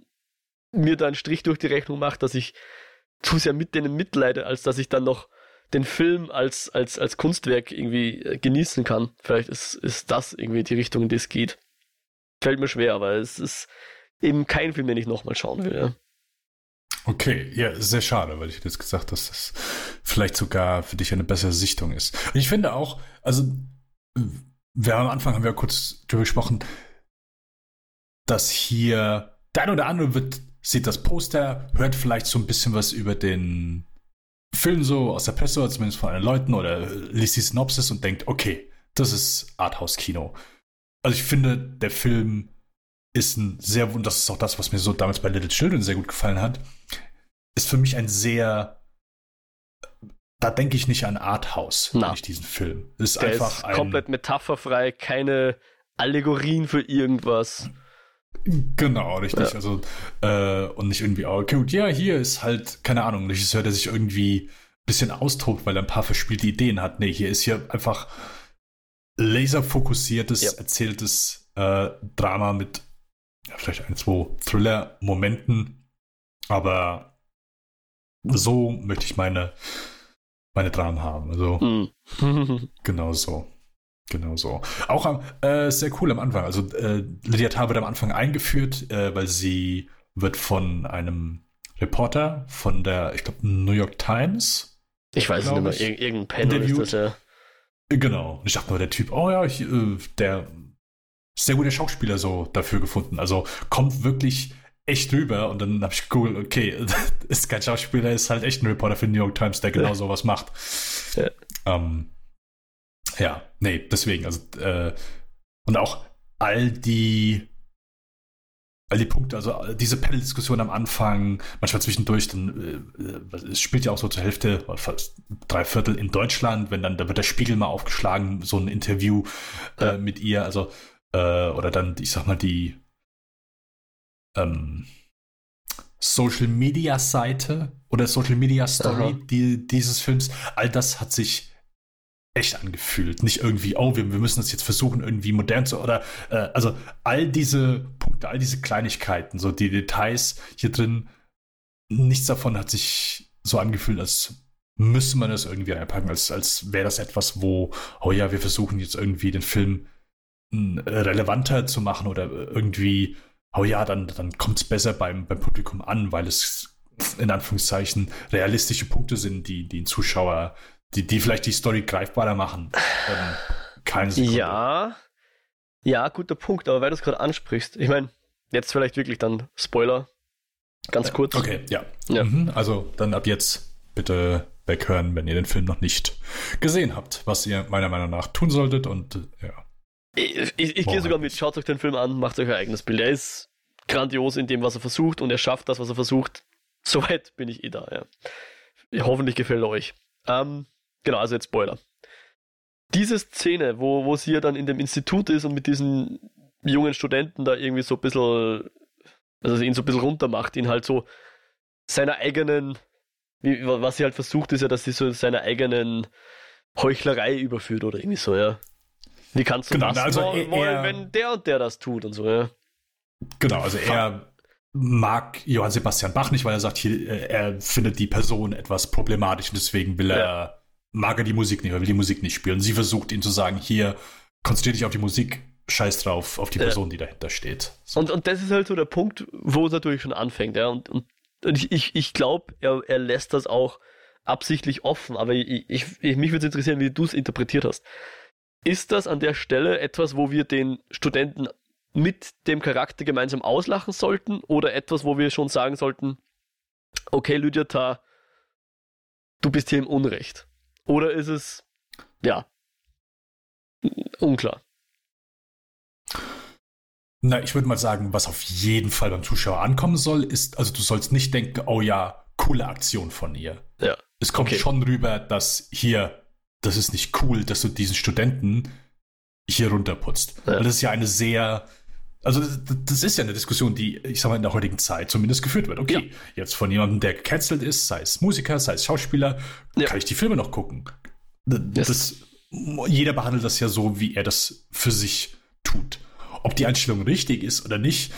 mir da einen Strich durch die Rechnung macht, dass ich zu sehr mit denen mitleide, als dass ich dann noch den Film als, als, als Kunstwerk irgendwie äh, genießen kann. Vielleicht ist, ist das irgendwie die Richtung, in die es geht. Fällt mir schwer, aber es ist eben kein Film, den ich nochmal schauen will. Ja. Okay, ja, sehr schade, weil ich jetzt gesagt dass das vielleicht sogar für dich eine bessere Sichtung ist. Und ich finde auch, also wir am Anfang haben wir kurz darüber gesprochen, dass hier der eine oder andere wird, sieht das Poster, hört vielleicht so ein bisschen was über den Film so aus der Presse oder zumindest von anderen Leuten oder liest die Synopsis und denkt, okay, das ist Arthouse-Kino. Also ich finde, der Film ist ein sehr, und das ist auch das, was mir so damals bei Little Children sehr gut gefallen hat, ist für mich ein sehr da denke ich nicht an Arthouse, wenn ich diesen Film. Das ist Der einfach ist ein, komplett metapherfrei, keine Allegorien für irgendwas. Genau, richtig. Ja. Also, äh, und nicht irgendwie, okay, gut, ja, hier ist halt, keine Ahnung, ein Regisseur, der sich irgendwie ein bisschen austobt, weil er ein paar verspielte Ideen hat. Nee, hier ist hier einfach laserfokussiertes, ja. erzähltes äh, Drama mit ja, vielleicht ein, zwei Thriller-Momenten. Aber so möchte ich meine meine Dramen haben. Also mm. genau so. Genau so. Auch äh, sehr cool am Anfang. Also äh, Lydia Tarr wird am Anfang eingeführt, äh, weil sie wird von einem Reporter von der, ich glaube, New York Times. Ich weiß nicht mehr, Ir irgendein Panel ist das ja. Genau. Ich dachte nur, der Typ, oh ja, ich, äh, der sehr guter Schauspieler so dafür gefunden. Also kommt wirklich echt drüber und dann habe ich gegoogelt, okay, ist kein Schauspieler, ist halt echt ein Reporter für New York Times, der genau sowas macht. Ja. Ähm, ja, nee, deswegen, also äh, und auch all die all die Punkte, also diese Panel-Diskussion am Anfang, manchmal zwischendurch, dann äh, es spielt ja auch so zur Hälfte, fast drei Viertel in Deutschland, wenn dann, da wird der Spiegel mal aufgeschlagen, so ein Interview äh, mit ihr, also äh, oder dann, ich sag mal, die ähm, Social Media Seite oder Social Media Story die, dieses Films, all das hat sich echt angefühlt. Nicht irgendwie, oh, wir, wir müssen das jetzt versuchen, irgendwie modern zu, oder, äh, also all diese Punkte, all diese Kleinigkeiten, so die Details hier drin, nichts davon hat sich so angefühlt, als müsste man das irgendwie einpacken, als, als wäre das etwas, wo, oh ja, wir versuchen jetzt irgendwie den Film hm, relevanter zu machen oder irgendwie oh ja, dann, dann kommt es besser beim, beim Publikum an, weil es in Anführungszeichen realistische Punkte sind, die den Zuschauer, die, die vielleicht die Story greifbarer machen. Ähm, keine Sekunde. Ja, ja, guter Punkt, aber weil du es gerade ansprichst, ich meine, jetzt vielleicht wirklich dann Spoiler. Ganz kurz. Okay, ja. ja. Mhm, also dann ab jetzt bitte weghören, wenn ihr den Film noch nicht gesehen habt, was ihr meiner Meinung nach tun solltet und ja. Ich, ich, ich gehe sogar mit, schaut euch den Film an, macht euch euer eigenes Bild. Er ist grandios in dem, was er versucht und er schafft das, was er versucht. Soweit bin ich eh da, ja. Hoffentlich gefällt er euch. Ähm, genau, also jetzt Spoiler. Diese Szene, wo, wo sie ja dann in dem Institut ist und mit diesen jungen Studenten da irgendwie so ein bisschen, also ihn so ein bisschen runtermacht, ihn halt so seiner eigenen, wie, was sie halt versucht, ist ja, dass sie so seiner eigenen Heuchlerei überführt oder irgendwie so, ja. Wie kannst du genau, das also wollen, er, wenn der und der das tut und so, ja. Genau, also er mag Johann Sebastian Bach nicht, weil er sagt, hier, äh, er findet die Person etwas problematisch und deswegen will er, ja. mag er die Musik nicht, er will die Musik nicht spielen. Sie versucht ihm zu sagen, hier, konzentriere dich auf die Musik, scheiß drauf, auf die Person, ja. die dahinter steht. So. Und, und das ist halt so der Punkt, wo es natürlich schon anfängt, ja. Und, und, und ich, ich, ich glaube, er, er lässt das auch absichtlich offen, aber ich, ich, ich mich würde es interessieren, wie du es interpretiert hast. Ist das an der Stelle etwas, wo wir den Studenten mit dem Charakter gemeinsam auslachen sollten oder etwas, wo wir schon sagen sollten, okay, Lydiata, du bist hier im Unrecht? Oder ist es, ja, unklar? Na, ich würde mal sagen, was auf jeden Fall beim Zuschauer ankommen soll, ist, also du sollst nicht denken, oh ja, coole Aktion von ihr. Ja. Es kommt okay. schon rüber, dass hier, das ist nicht cool, dass du diesen Studenten hier runterputzt. Ja. Das ist ja eine sehr also das ist ja eine Diskussion, die, ich sag mal, in der heutigen Zeit zumindest geführt wird. Okay, ja. jetzt von jemandem, der gecancelt ist, sei es Musiker, sei es Schauspieler, ja. kann ich die Filme noch gucken. Das, das, jeder behandelt das ja so, wie er das für sich tut. Ob die Einstellung richtig ist oder nicht,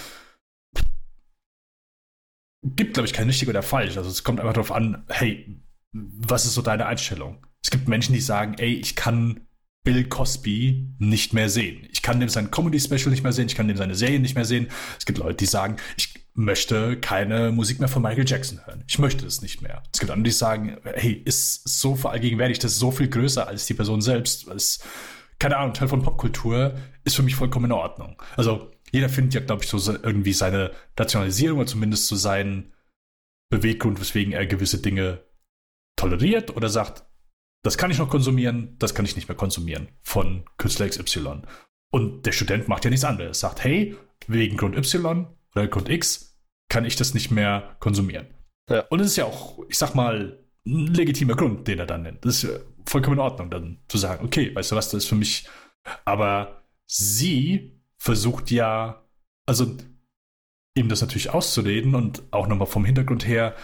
gibt, glaube ich, kein richtig oder falsch. Also es kommt einfach darauf an, hey, was ist so deine Einstellung? Es gibt Menschen, die sagen, ey, ich kann Bill Cosby nicht mehr sehen. Ich kann dem sein Comedy-Special nicht mehr sehen, ich kann dem seine Serien nicht mehr sehen. Es gibt Leute, die sagen, ich möchte keine Musik mehr von Michael Jackson hören. Ich möchte das nicht mehr. Es gibt andere, die sagen, hey, ist so verallgegenwärtig, das ist so viel größer als die Person selbst. Ist, keine Ahnung, Teil von Popkultur ist für mich vollkommen in Ordnung. Also jeder findet ja, glaube ich, so irgendwie seine Nationalisierung oder zumindest so seinen Beweggrund, weswegen er gewisse Dinge toleriert oder sagt, das kann ich noch konsumieren, das kann ich nicht mehr konsumieren von Künstler XY. Und der Student macht ja nichts anderes. Sagt, hey, wegen Grund Y oder Grund X kann ich das nicht mehr konsumieren. Ja. Und es ist ja auch, ich sag mal, ein legitimer Grund, den er dann nennt. Das ist vollkommen in Ordnung, dann zu sagen, okay, weißt du was, das ist für mich. Aber sie versucht ja, also ihm das natürlich auszureden und auch nochmal vom Hintergrund her,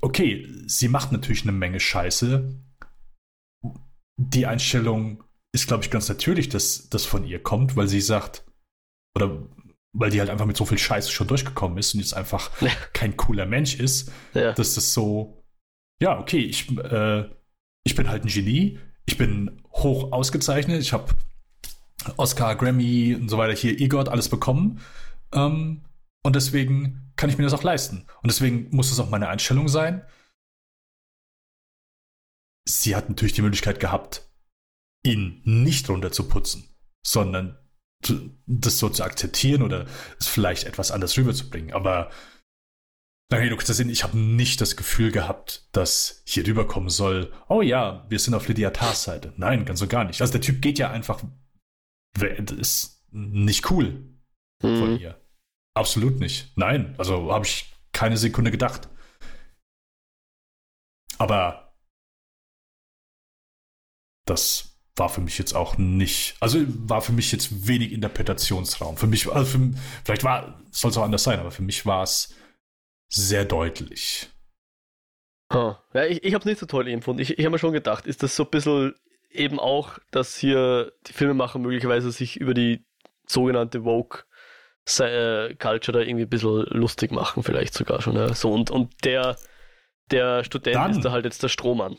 okay, sie macht natürlich eine Menge Scheiße, die Einstellung ist, glaube ich, ganz natürlich, dass das von ihr kommt, weil sie sagt, oder weil die halt einfach mit so viel Scheiße schon durchgekommen ist und jetzt einfach ja. kein cooler Mensch ist, ja. dass das so, ja, okay, ich, äh, ich bin halt ein Genie, ich bin hoch ausgezeichnet, ich habe Oscar, Grammy und so weiter hier, EGOT, alles bekommen. Ähm, und deswegen kann ich mir das auch leisten. Und deswegen muss es auch meine Einstellung sein sie hat natürlich die Möglichkeit gehabt, ihn nicht runterzuputzen, sondern das so zu akzeptieren oder es vielleicht etwas anders rüberzubringen. Aber lange Rede, kurzer Sinn, ich habe nicht das Gefühl gehabt, dass hier rüberkommen soll, oh ja, wir sind auf Lydia Tars Seite. Nein, ganz und gar nicht. Also der Typ geht ja einfach, das ist nicht cool mhm. von ihr. Absolut nicht. Nein, also habe ich keine Sekunde gedacht. Aber das war für mich jetzt auch nicht, also war für mich jetzt wenig Interpretationsraum. Für mich, also für, vielleicht war, soll es auch anders sein, aber für mich war es sehr deutlich. Huh. Ja, ich, ich habe es nicht so toll empfunden. Ich, ich habe mir schon gedacht, ist das so ein bisschen eben auch, dass hier die Filmemacher möglicherweise sich über die sogenannte Vogue äh, Culture da irgendwie ein bisschen lustig machen, vielleicht sogar schon. Ja. So, und, und der, der Student Dann. ist da halt jetzt der Strohmann.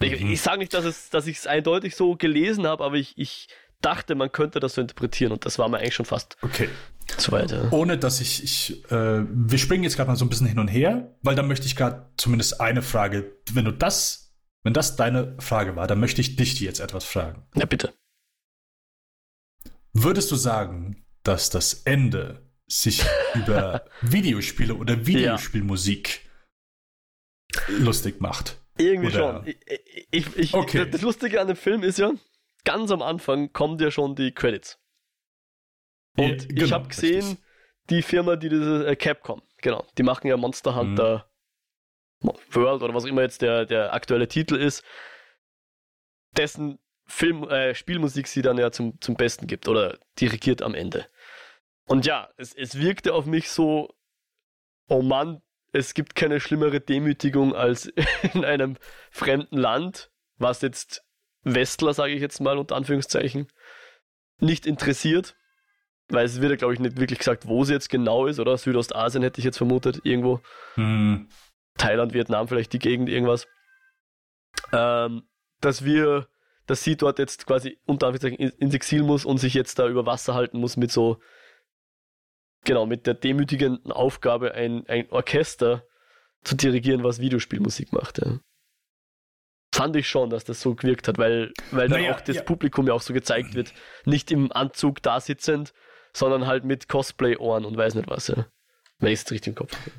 Ich, mhm. ich sage nicht, dass, es, dass ich es eindeutig so gelesen habe, aber ich, ich dachte, man könnte das so interpretieren und das war mir eigentlich schon fast okay. zu weit. Ja. Ohne dass ich, ich äh, wir springen jetzt gerade mal so ein bisschen hin und her, weil da möchte ich gerade zumindest eine Frage, wenn du das, wenn das deine Frage war, dann möchte ich dich jetzt etwas fragen. Ja, bitte. Würdest du sagen, dass das Ende sich über Videospiele oder Videospielmusik ja. lustig macht. Irgendwie oder? schon. Ich, ich, ich, okay. Das Lustige an dem Film ist ja, ganz am Anfang kommen ja schon die Credits. Und ja, genau, ich habe gesehen, richtig. die Firma, die diese äh, Capcom, genau, die machen ja Monster mhm. Hunter mhm. World oder was immer jetzt der, der aktuelle Titel ist, dessen Film, äh, Spielmusik sie dann ja zum, zum Besten gibt oder dirigiert am Ende. Und ja, es, es wirkte auf mich so, oh Mann, es gibt keine schlimmere Demütigung als in einem fremden Land, was jetzt Westler, sage ich jetzt mal unter Anführungszeichen, nicht interessiert. Weil es wird ja, glaube ich, nicht wirklich gesagt, wo sie jetzt genau ist, oder? Südostasien hätte ich jetzt vermutet, irgendwo. Hm. Thailand, Vietnam, vielleicht die Gegend, irgendwas. Ähm, dass wir, dass sie dort jetzt quasi unter Anführungszeichen ins Exil muss und sich jetzt da über Wasser halten muss mit so genau, mit der demütigenden Aufgabe, ein, ein Orchester zu dirigieren, was Videospielmusik macht. Ja. Fand ich schon, dass das so gewirkt hat, weil, weil dann naja, auch das ja. Publikum ja auch so gezeigt wird, nicht im Anzug da sitzend, sondern halt mit Cosplay-Ohren und weiß nicht was, ja. Wenn ich es richtig im Kopf habe.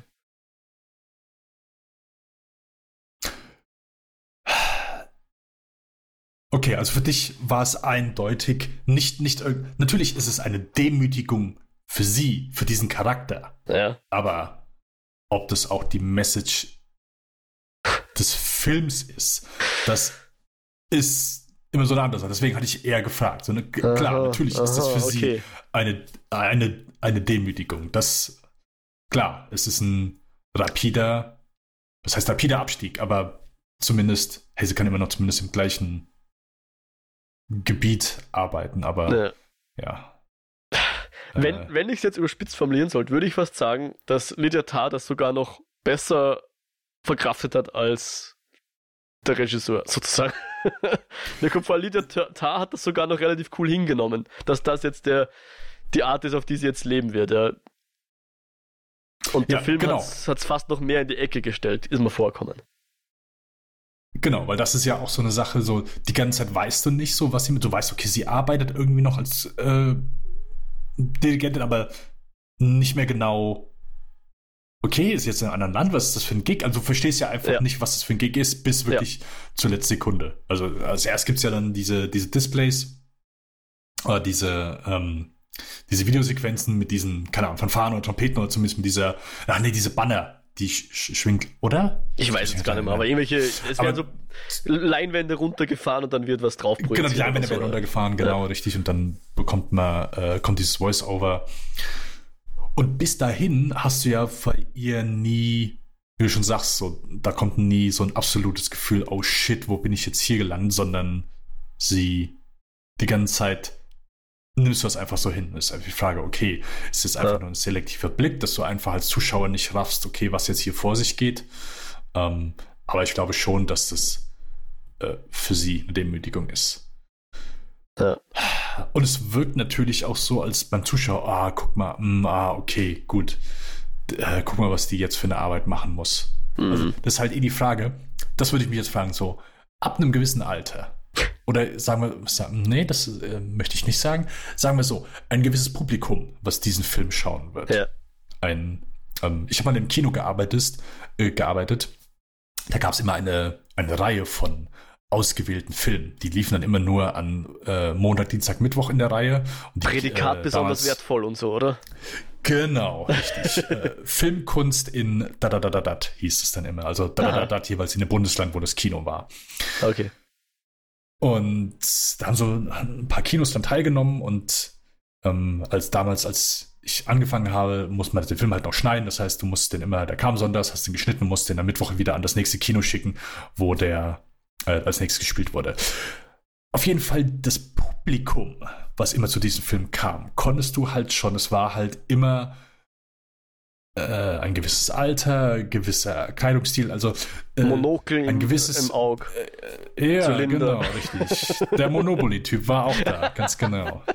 Okay, also für dich war es eindeutig nicht, nicht, natürlich ist es eine Demütigung für sie, für diesen Charakter. Ja. Aber ob das auch die Message des Films ist, das ist immer so eine andere Sache. Deswegen hatte ich eher gefragt. So eine, aha, klar, natürlich aha, ist das für okay. sie eine, eine, eine Demütigung. Das, klar, es ist ein rapider, das heißt rapider Abstieg, aber zumindest, hey, sie kann immer noch zumindest im gleichen Gebiet arbeiten, aber ja. ja. Wenn, äh. wenn ich es jetzt überspitzt formulieren sollte, würde ich fast sagen, dass Lydia Tarr das sogar noch besser verkraftet hat als der Regisseur, sozusagen. Mir kommt vor, Lydia Tarr hat das sogar noch relativ cool hingenommen, dass das jetzt der, die Art ist, auf die sie jetzt leben wird. Ja. Und der ja, Film genau. hat es fast noch mehr in die Ecke gestellt, ist mir vorkommen. Genau, weil das ist ja auch so eine Sache, so die ganze Zeit weißt du nicht so, was sie mit, du weißt, okay, sie arbeitet irgendwie noch als äh, Dirigentin, aber nicht mehr genau, okay, ist jetzt in einem anderen Land, was ist das für ein Gig? Also du verstehst ja einfach ja. nicht, was das für ein Gig ist, bis wirklich ja. zur letzten Sekunde. Also als erst gibt es ja dann diese, diese Displays, oder diese, ähm, diese Videosequenzen mit diesen, keine Ahnung, Fanfaren oder Trompeten oder zumindest mit dieser, ach nee, diese Banner, die sch schwingt, oder? Ich weiß es gar nicht mehr, aber irgendwelche, es werden so Leinwände runtergefahren und dann wird was drauf. Genau, die Leinwände so, werden runtergefahren, genau, ja. richtig. Und dann bekommt man, äh, kommt dieses Voice-Over. Und bis dahin hast du ja bei ihr nie, wie du schon sagst, so, da kommt nie so ein absolutes Gefühl, oh shit, wo bin ich jetzt hier gelandet, sondern sie die ganze Zeit nimmst du das einfach so hin. Das ist einfach die Frage, okay, ist es einfach ja. nur ein selektiver Blick, dass du einfach als Zuschauer nicht raffst, okay, was jetzt hier vor sich geht. Ähm, aber ich glaube schon, dass das äh, für sie eine Demütigung ist. Ja. Und es wirkt natürlich auch so, als beim Zuschauer, ah, guck mal, mm, ah, okay, gut. Äh, guck mal, was die jetzt für eine Arbeit machen muss. Mhm. Also, das ist halt eh die Frage. Das würde ich mich jetzt fragen, so, ab einem gewissen Alter, oder sagen wir, nee, das äh, möchte ich nicht sagen. Sagen wir so, ein gewisses Publikum, was diesen Film schauen wird. Ja. Ein, ähm, ich habe mal im Kino gearbeitet, äh, gearbeitet. Da gab es immer eine, eine Reihe von ausgewählten Filmen. Die liefen dann immer nur an äh, Montag, Dienstag, Mittwoch in der Reihe. Die, Prädikat äh, besonders wertvoll und so, oder? Genau, richtig. äh, Filmkunst in da da da da hieß es dann immer. Also da da da da jeweils in dem Bundesland, wo das Kino war. Okay. Und da haben so ein paar Kinos dann teilgenommen und ähm, als damals, als ich angefangen habe, musste man den Film halt noch schneiden. Das heißt, du musst den immer, der kam sonntags, hast den geschnitten, musst den am Mittwoch wieder an das nächste Kino schicken, wo der äh, als nächstes gespielt wurde. Auf jeden Fall das Publikum, was immer zu diesem Film kam, konntest du halt schon, es war halt immer ein gewisses Alter, gewisser Kleidungsstil, also äh, Monokel ein gewisses im Auge. Äh, ja, Zylinder. genau, richtig. Der Monopoly-Typ war auch da, ganz genau.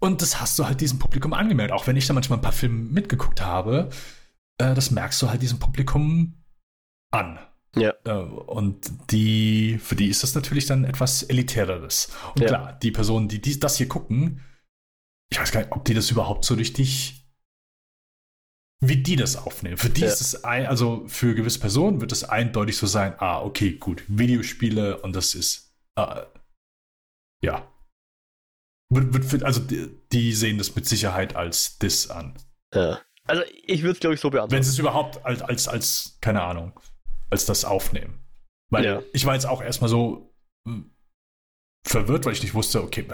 Und das hast du halt diesem Publikum angemerkt, auch wenn ich da manchmal ein paar Filme mitgeguckt habe, äh, das merkst du halt diesem Publikum an. Ja. Äh, und die, für die ist das natürlich dann etwas elitäreres. Und ja. klar, die Personen, die dies, das hier gucken, ich weiß gar nicht, ob die das überhaupt so richtig, wie die das aufnehmen. Für die ja. ist es ein, also für gewisse Personen wird es eindeutig so sein, ah, okay, gut, Videospiele und das ist, äh, ja. Also die, die, sehen das mit Sicherheit als Diss an. Ja. Also ich würde es, glaube ich, so beantworten. Wenn sie es überhaupt als, als, als, keine Ahnung, als das aufnehmen. Weil ja. ich war jetzt auch erstmal so hm, verwirrt, weil ich nicht wusste, okay,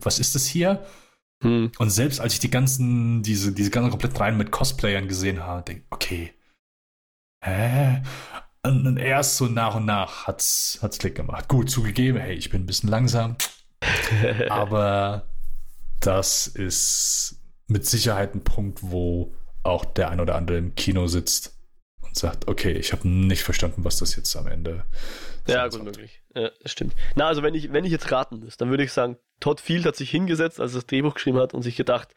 was ist das hier? Hm. Und selbst als ich die ganzen, diese, diese ganzen komplett rein mit Cosplayern gesehen habe, denke okay, hä? Und, und erst so nach und nach hat's, hat's Klick gemacht. Gut, zugegeben, hey, ich bin ein bisschen langsam. aber das ist mit Sicherheit ein Punkt, wo auch der ein oder andere im Kino sitzt und sagt, okay, ich habe nicht verstanden, was das jetzt am Ende Ja, gut möglich. Ja, das stimmt. Na, also wenn ich, wenn ich jetzt raten müsste, dann würde ich sagen, Todd Field hat sich hingesetzt, als er das Drehbuch geschrieben hat und sich gedacht,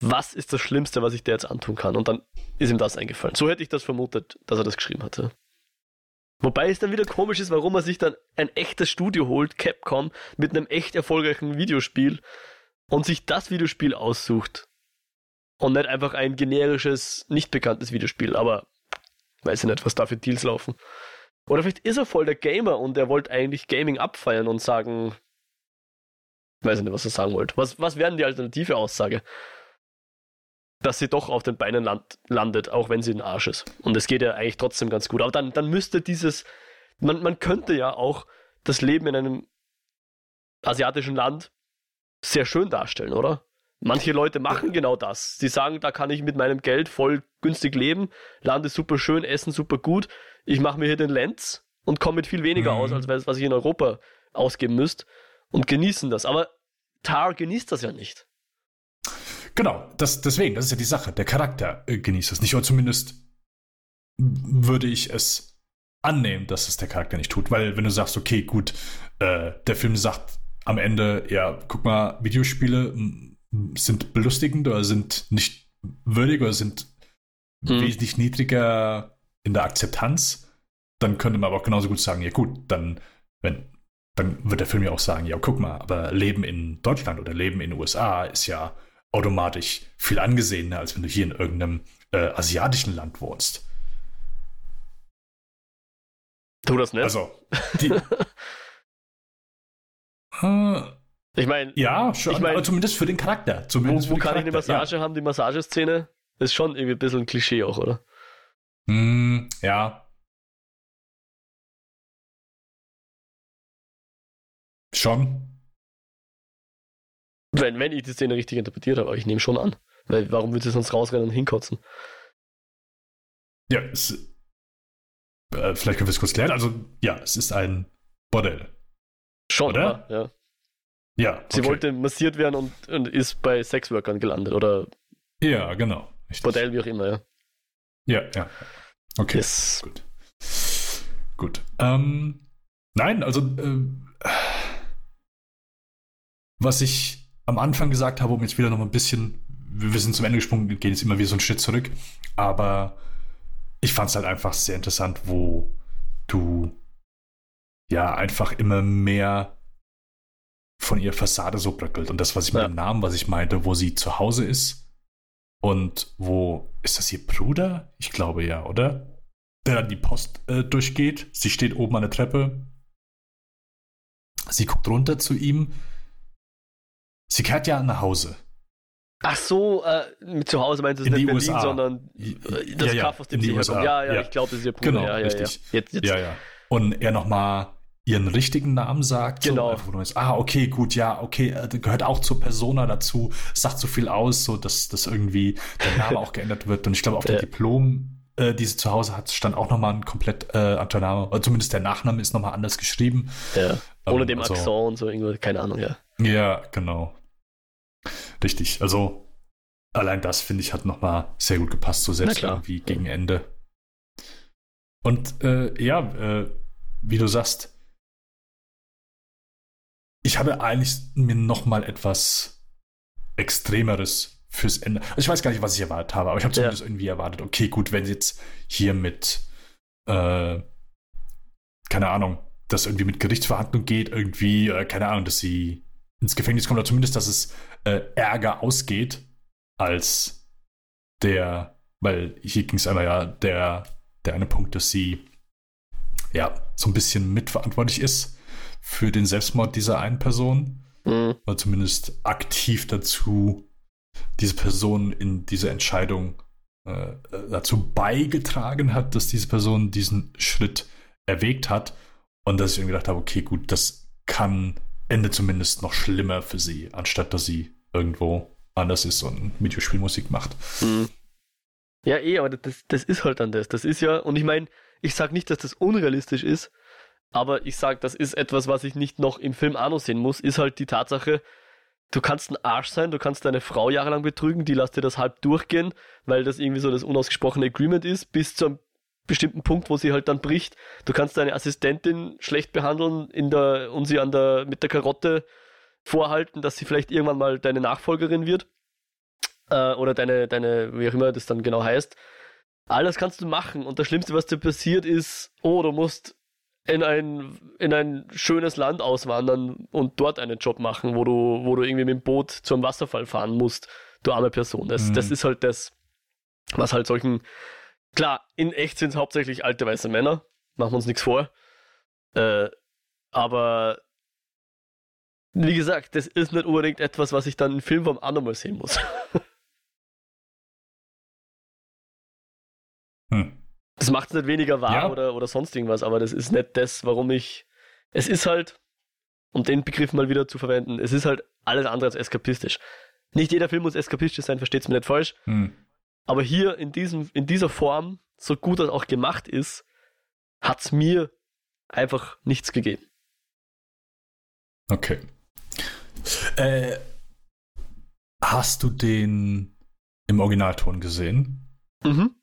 was ist das Schlimmste, was ich dir jetzt antun kann? Und dann ist ihm das eingefallen. So hätte ich das vermutet, dass er das geschrieben hatte. Wobei es dann wieder komisch ist, warum er sich dann ein echtes Studio holt, Capcom, mit einem echt erfolgreichen Videospiel und sich das Videospiel aussucht. Und nicht einfach ein generisches, nicht bekanntes Videospiel. Aber weiß ich nicht, was da für Deals laufen. Oder vielleicht ist er voll der Gamer und er wollte eigentlich Gaming abfeiern und sagen, weiß ich nicht, was er sagen wollte. Was, was wäre denn die alternative Aussage? Dass sie doch auf den Beinen land, landet, auch wenn sie ein Arsch ist. Und es geht ja eigentlich trotzdem ganz gut. Aber dann, dann müsste dieses, man, man könnte ja auch das Leben in einem asiatischen Land sehr schön darstellen, oder? Manche Leute machen genau das. Sie sagen, da kann ich mit meinem Geld voll günstig leben, Land ist super schön, Essen super gut. Ich mache mir hier den Lenz und komme mit viel weniger mhm. aus, als was ich in Europa ausgeben müsste und genießen das. Aber Tar genießt das ja nicht. Genau, das, deswegen, das ist ja die Sache. Der Charakter äh, genießt das nicht, oder zumindest würde ich es annehmen, dass es der Charakter nicht tut. Weil wenn du sagst, okay, gut, äh, der Film sagt am Ende, ja, guck mal, Videospiele sind belustigend oder sind nicht würdig oder sind hm. wesentlich niedriger in der Akzeptanz, dann könnte man aber auch genauso gut sagen, ja gut, dann, wenn, dann wird der Film ja auch sagen, ja, guck mal, aber Leben in Deutschland oder Leben in den USA ist ja automatisch viel angesehener, als wenn du hier in irgendeinem äh, asiatischen Land wohnst. Tu das nicht. Also, die, äh, ich meine, ja, schon, ich mein, zumindest für den Charakter. Zumindest wo, wo kann Charakter, ich eine Massage ja. haben? Die Massageszene ist schon irgendwie ein bisschen ein Klischee auch, oder? Mm, ja. Schon. Wenn, wenn ich die Szene richtig interpretiert habe, aber ich nehme schon an. Weil warum würde sie sonst rausrennen und hinkotzen? Ja, es, äh, vielleicht können wir es kurz klären. Also, ja, es ist ein Bordell. Schon, oder? Ja. Ja. Sie okay. wollte massiert werden und, und ist bei Sexworkern gelandet, oder? Ja, genau. Richtig. Bordell, wie auch immer, ja. Ja, ja. Okay. Yes. Gut. Gut. Ähm, nein, also äh, was ich am Anfang gesagt habe, um jetzt wieder noch ein bisschen, wir sind zum Ende gesprungen, gehen jetzt immer wieder so einen Schritt zurück, aber ich fand es halt einfach sehr interessant, wo du ja einfach immer mehr von ihrer Fassade so bröckelt. Und das, was ich ja. mit dem Namen, was ich meinte, wo sie zu Hause ist und wo ist das ihr Bruder? Ich glaube ja, oder? Der dann die Post äh, durchgeht. Sie steht oben an der Treppe. Sie guckt runter zu ihm. Sie kehrt ja nach Hause. Ach so, äh, zu Hause meinst du nicht Berlin, USA. sondern das ja, ja, Kaff, aus dem sie herkommt. Ja, ja, ja, ich glaube, das ist ihr Bruder. Genau, ja, ja, richtig. Ja. Jetzt, jetzt. ja, ja. Und er nochmal ihren richtigen Namen sagt. Genau. So, wo du ah, okay, gut, ja, okay, äh, gehört auch zur Persona dazu, sagt so viel aus, so dass, dass irgendwie der Name auch geändert wird. Und ich glaube, auf dem Diplom, äh, die sie zu Hause hat, stand auch nochmal ein komplett äh, anderer Name. Oder zumindest der Nachname ist nochmal anders geschrieben. Ja. Ohne ähm, dem also, Akzent und so, irgendwie, keine Ahnung, ja. Ja, genau. Richtig. Also, allein das, finde ich, hat nochmal sehr gut gepasst, so selbst irgendwie gegen Ende. Und äh, ja, äh, wie du sagst, ich habe eigentlich mir noch mal etwas Extremeres fürs Ende. Also ich weiß gar nicht, was ich erwartet habe, aber ich habe zumindest ja. irgendwie erwartet, okay, gut, wenn sie jetzt hier mit, äh, keine Ahnung, dass irgendwie mit Gerichtsverhandlung geht, irgendwie, äh, keine Ahnung, dass sie ins Gefängnis kommt, oder zumindest, dass es äh, ärger ausgeht als der, weil hier ging es einmal ja, der, der eine Punkt, dass sie ja so ein bisschen mitverantwortlich ist für den Selbstmord dieser einen Person. Mhm. Oder zumindest aktiv dazu, diese Person in diese Entscheidung äh, dazu beigetragen hat, dass diese Person diesen Schritt erwägt hat. Und dass ich irgendwie gedacht habe, okay, gut, das kann Ende zumindest noch schlimmer für sie, anstatt dass sie irgendwo anders ist und Videospielmusik macht. Mhm. Ja, eh, aber das, das ist halt dann das. Das ist ja, und ich meine, ich sage nicht, dass das unrealistisch ist, aber ich sage, das ist etwas, was ich nicht noch im Film auch noch sehen muss, ist halt die Tatsache, du kannst ein Arsch sein, du kannst deine Frau jahrelang betrügen, die lässt dir das halb durchgehen, weil das irgendwie so das unausgesprochene Agreement ist, bis zu einem bestimmten Punkt, wo sie halt dann bricht. Du kannst deine Assistentin schlecht behandeln in der, und sie an der, mit der Karotte vorhalten, dass sie vielleicht irgendwann mal deine Nachfolgerin wird. Äh, oder deine, deine, wie auch immer das dann genau heißt. Alles kannst du machen und das Schlimmste, was dir passiert, ist, oh, du musst in ein, in ein schönes Land auswandern und dort einen Job machen, wo du, wo du irgendwie mit dem Boot zum Wasserfall fahren musst, du arme Person. Das, mhm. das ist halt das, was halt solchen, klar, in echt sind es hauptsächlich alte weiße Männer, machen wir uns nichts vor. Äh, aber wie gesagt, das ist nicht unbedingt etwas, was ich dann in Filmform auch nochmal sehen muss. hm. Das macht es nicht weniger wahr ja. oder, oder sonst irgendwas, aber das ist nicht das, warum ich. Es ist halt, um den Begriff mal wieder zu verwenden, es ist halt alles andere als eskapistisch. Nicht jeder Film muss eskapistisch sein, versteht es mir nicht falsch. Hm. Aber hier in, diesem, in dieser Form, so gut das auch gemacht ist, hat es mir einfach nichts gegeben. Okay. Äh, hast du den im Originalton gesehen? Mhm.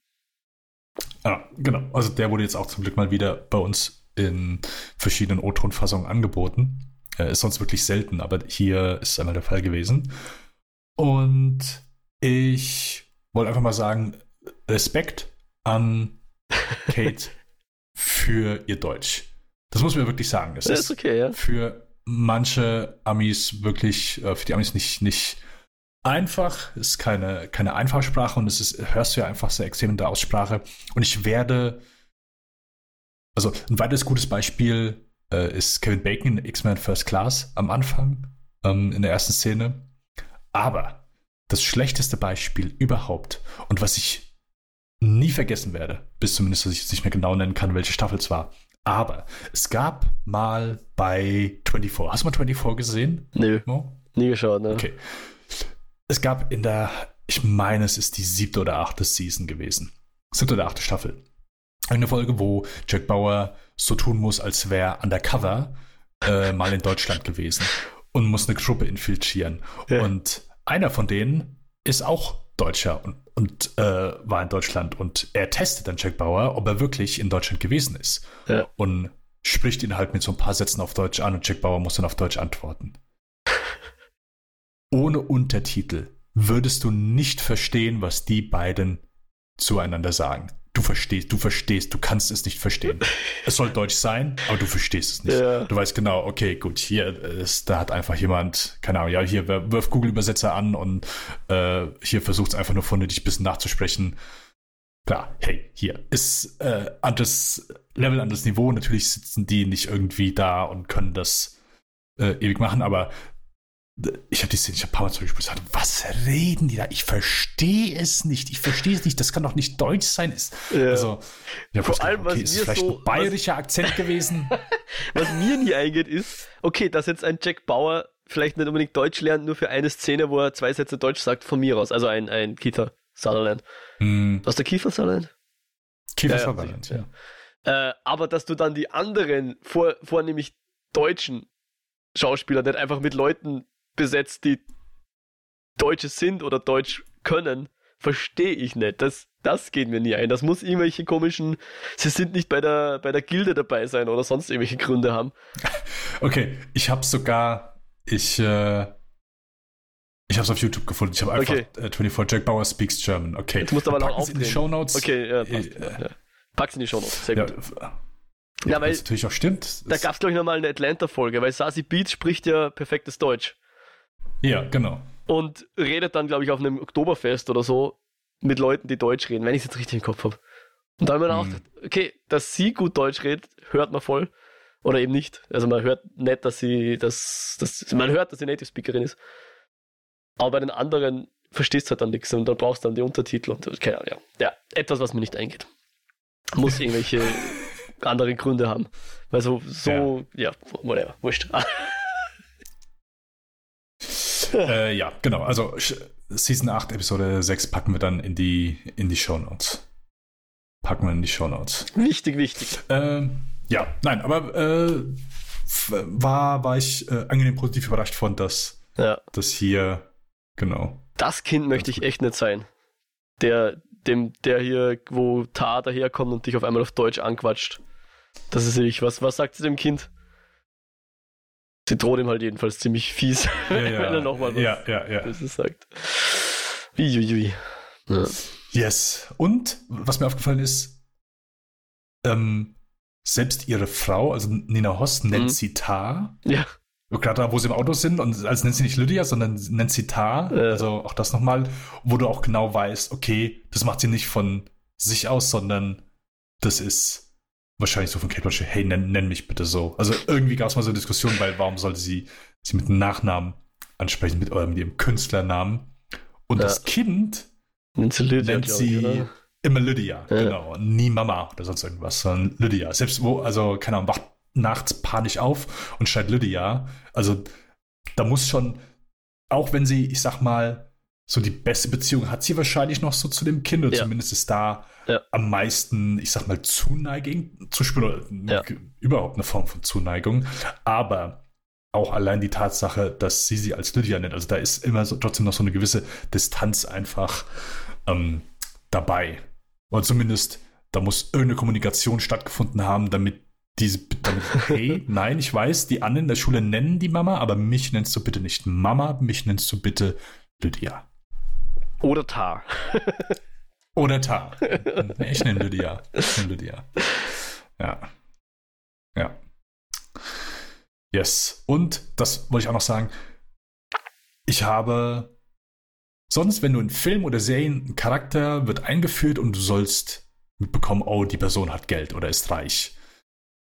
Ah, genau. Also der wurde jetzt auch zum Glück mal wieder bei uns in verschiedenen O-Ton-Fassungen angeboten. Äh, ist sonst wirklich selten, aber hier ist es einmal der Fall gewesen. Und ich wollte einfach mal sagen, Respekt an Kate für ihr Deutsch. Das muss man wirklich sagen. Es ist, ist okay, ja. für manche Amis wirklich, äh, für die Amis nicht, nicht einfach, ist keine, keine Einfachsprache und es ist, hörst du ja einfach sehr extrem in der Aussprache. Und ich werde, also ein weiteres gutes Beispiel äh, ist Kevin Bacon in X-Men First Class am Anfang, ähm, in der ersten Szene. Aber das schlechteste Beispiel überhaupt und was ich nie vergessen werde, bis zumindest, dass ich jetzt nicht mehr genau nennen kann, welche Staffel es war. Aber es gab mal bei 24, hast du mal 24 gesehen? Nö. No? Nie geschaut, ne? Okay es gab in der, ich meine, es ist die siebte oder achte Season gewesen. Siebte oder achte Staffel. Eine Folge, wo Jack Bauer so tun muss, als wäre undercover äh, mal in Deutschland gewesen und muss eine Gruppe infiltrieren. Ja. Und einer von denen ist auch Deutscher und, und äh, war in Deutschland und er testet dann Jack Bauer, ob er wirklich in Deutschland gewesen ist. Ja. Und spricht ihn halt mit so ein paar Sätzen auf Deutsch an und Jack Bauer muss dann auf Deutsch antworten ohne Untertitel würdest du nicht verstehen, was die beiden zueinander sagen. Du verstehst, du verstehst, du kannst es nicht verstehen. es soll Deutsch sein, aber du verstehst es nicht. Ja. Du weißt genau, okay, gut, hier ist, da hat einfach jemand, keine Ahnung, ja, hier wirf Google-Übersetzer an und äh, hier versucht es einfach nur von dir dich ein bisschen nachzusprechen. Klar, hey, hier ist äh, anderes Level, anderes Niveau. Natürlich sitzen die nicht irgendwie da und können das äh, ewig machen, aber ich habe die Szene, ich habe ein paar Mal zurückgesprochen, was reden die da? Ich verstehe es nicht. Ich verstehe es nicht. Das kann doch nicht Deutsch sein. Ist, ja. Also, ja, Vor allem, okay, was ist vielleicht so, ein bayerischer was, Akzent gewesen. was mir nie eingeht, ist, okay, dass jetzt ein Jack Bauer vielleicht nicht unbedingt Deutsch lernt, nur für eine Szene, wo er zwei Sätze Deutsch sagt, von mir aus. Also ein, ein Keith Sutherland. Hm. Was der Kiefer Sutherland? Kiefer ja, Sutherland, ja. ja. Äh, aber dass du dann die anderen, vor, vornehmlich deutschen Schauspieler, nicht einfach mit Leuten besetzt, die Deutsche sind oder Deutsch können, verstehe ich nicht. Das, das geht mir nie ein. Das muss irgendwelche komischen, sie sind nicht bei der, bei der Gilde dabei sein oder sonst irgendwelche Gründe haben. Okay, ich habe sogar, ich, äh, ich habe es auf YouTube gefunden. Ich habe einfach okay. äh, 24 Jack Bauer speaks German. Okay. Du musst aber noch in die Show Notes. Okay, ja, passt, äh, ja. Pack's in die Show Notes. Sehr gut. Ja, ja, weil das natürlich auch stimmt. Da gab es, glaube ich, nochmal eine Atlanta-Folge, weil Sasi Beats spricht ja perfektes Deutsch. Ja, genau. Und redet dann, glaube ich, auf einem Oktoberfest oder so mit Leuten, die Deutsch reden, wenn ich es jetzt richtig im Kopf habe. Und da habe ich mir mhm. gedacht, okay, dass sie gut Deutsch redet, hört man voll. Oder eben nicht. Also man hört nicht, dass sie, dass, dass man hört, dass sie Native Speakerin ist. Aber bei den anderen verstehst du halt dann nichts und dann brauchst du dann die Untertitel und keine Ahnung, ja. ja. Etwas, was mir nicht eingeht. Muss irgendwelche andere Gründe haben. Weil so, so, ja, ja whatever, wurscht. äh, ja, genau. Also Season 8, Episode 6 packen wir dann in die, in die Show Notes. Packen wir in die Show Notes. Wichtig, wichtig. Ähm, ja, nein, aber äh, war, war ich äh, angenehm positiv überrascht von, dass, ja. dass hier, genau. Das Kind möchte ich echt nicht sein. Der, dem, der hier, wo Tar daherkommt und dich auf einmal auf Deutsch anquatscht. Das ist ich. Was, was sagt sie dem Kind? Ihm halt jedenfalls ziemlich fies, ja, wenn ja. er nochmal was ja, ja, ja. Böses sagt. Uiuiui. Ja. Yes. Und was mir aufgefallen ist, ähm, selbst ihre Frau, also Nina Hoss, nennt mhm. sie Tar. Ja. Gerade da, wo sie im Auto sind, und als nennt sie nicht Lydia, sondern nennt sie Tar. Ja. Also auch das nochmal, wo du auch genau weißt, okay, das macht sie nicht von sich aus, sondern das ist wahrscheinlich so von Kate Blanchett, hey, nenn, nenn mich bitte so. Also irgendwie gab es mal so eine Diskussion, weil warum sollte sie sie mit einem Nachnamen ansprechen, mit, eurem, mit ihrem Künstlernamen? Und ja. das Kind nennt sie, Lydia, nennt sie ich, immer Lydia, ja. genau. Nie Mama oder sonst irgendwas, sondern Lydia. Selbst wo, also, keine Ahnung, wacht nachts panisch auf und schreit Lydia. Also, da muss schon, auch wenn sie, ich sag mal, so die beste Beziehung hat sie wahrscheinlich noch so zu dem Kind, oder ja. zumindest ist da ja. am meisten, ich sag mal, Zuneigung zu spüren, ja. überhaupt eine Form von Zuneigung. Aber auch allein die Tatsache, dass sie sie als Lydia nennt, also da ist immer so, trotzdem noch so eine gewisse Distanz einfach ähm, dabei. Oder zumindest, da muss irgendeine Kommunikation stattgefunden haben, damit diese, damit, hey, nein, ich weiß, die anderen in der Schule nennen die Mama, aber mich nennst du bitte nicht Mama, mich nennst du bitte Lydia. Oder Tar. Oder Tar. Ich nenne Lydia. Ich nenne Lydia. Ja. Ja. Yes. Und das wollte ich auch noch sagen. Ich habe sonst, wenn du in Film oder Serien ein Charakter wird eingeführt und du sollst mitbekommen, oh, die Person hat Geld oder ist reich.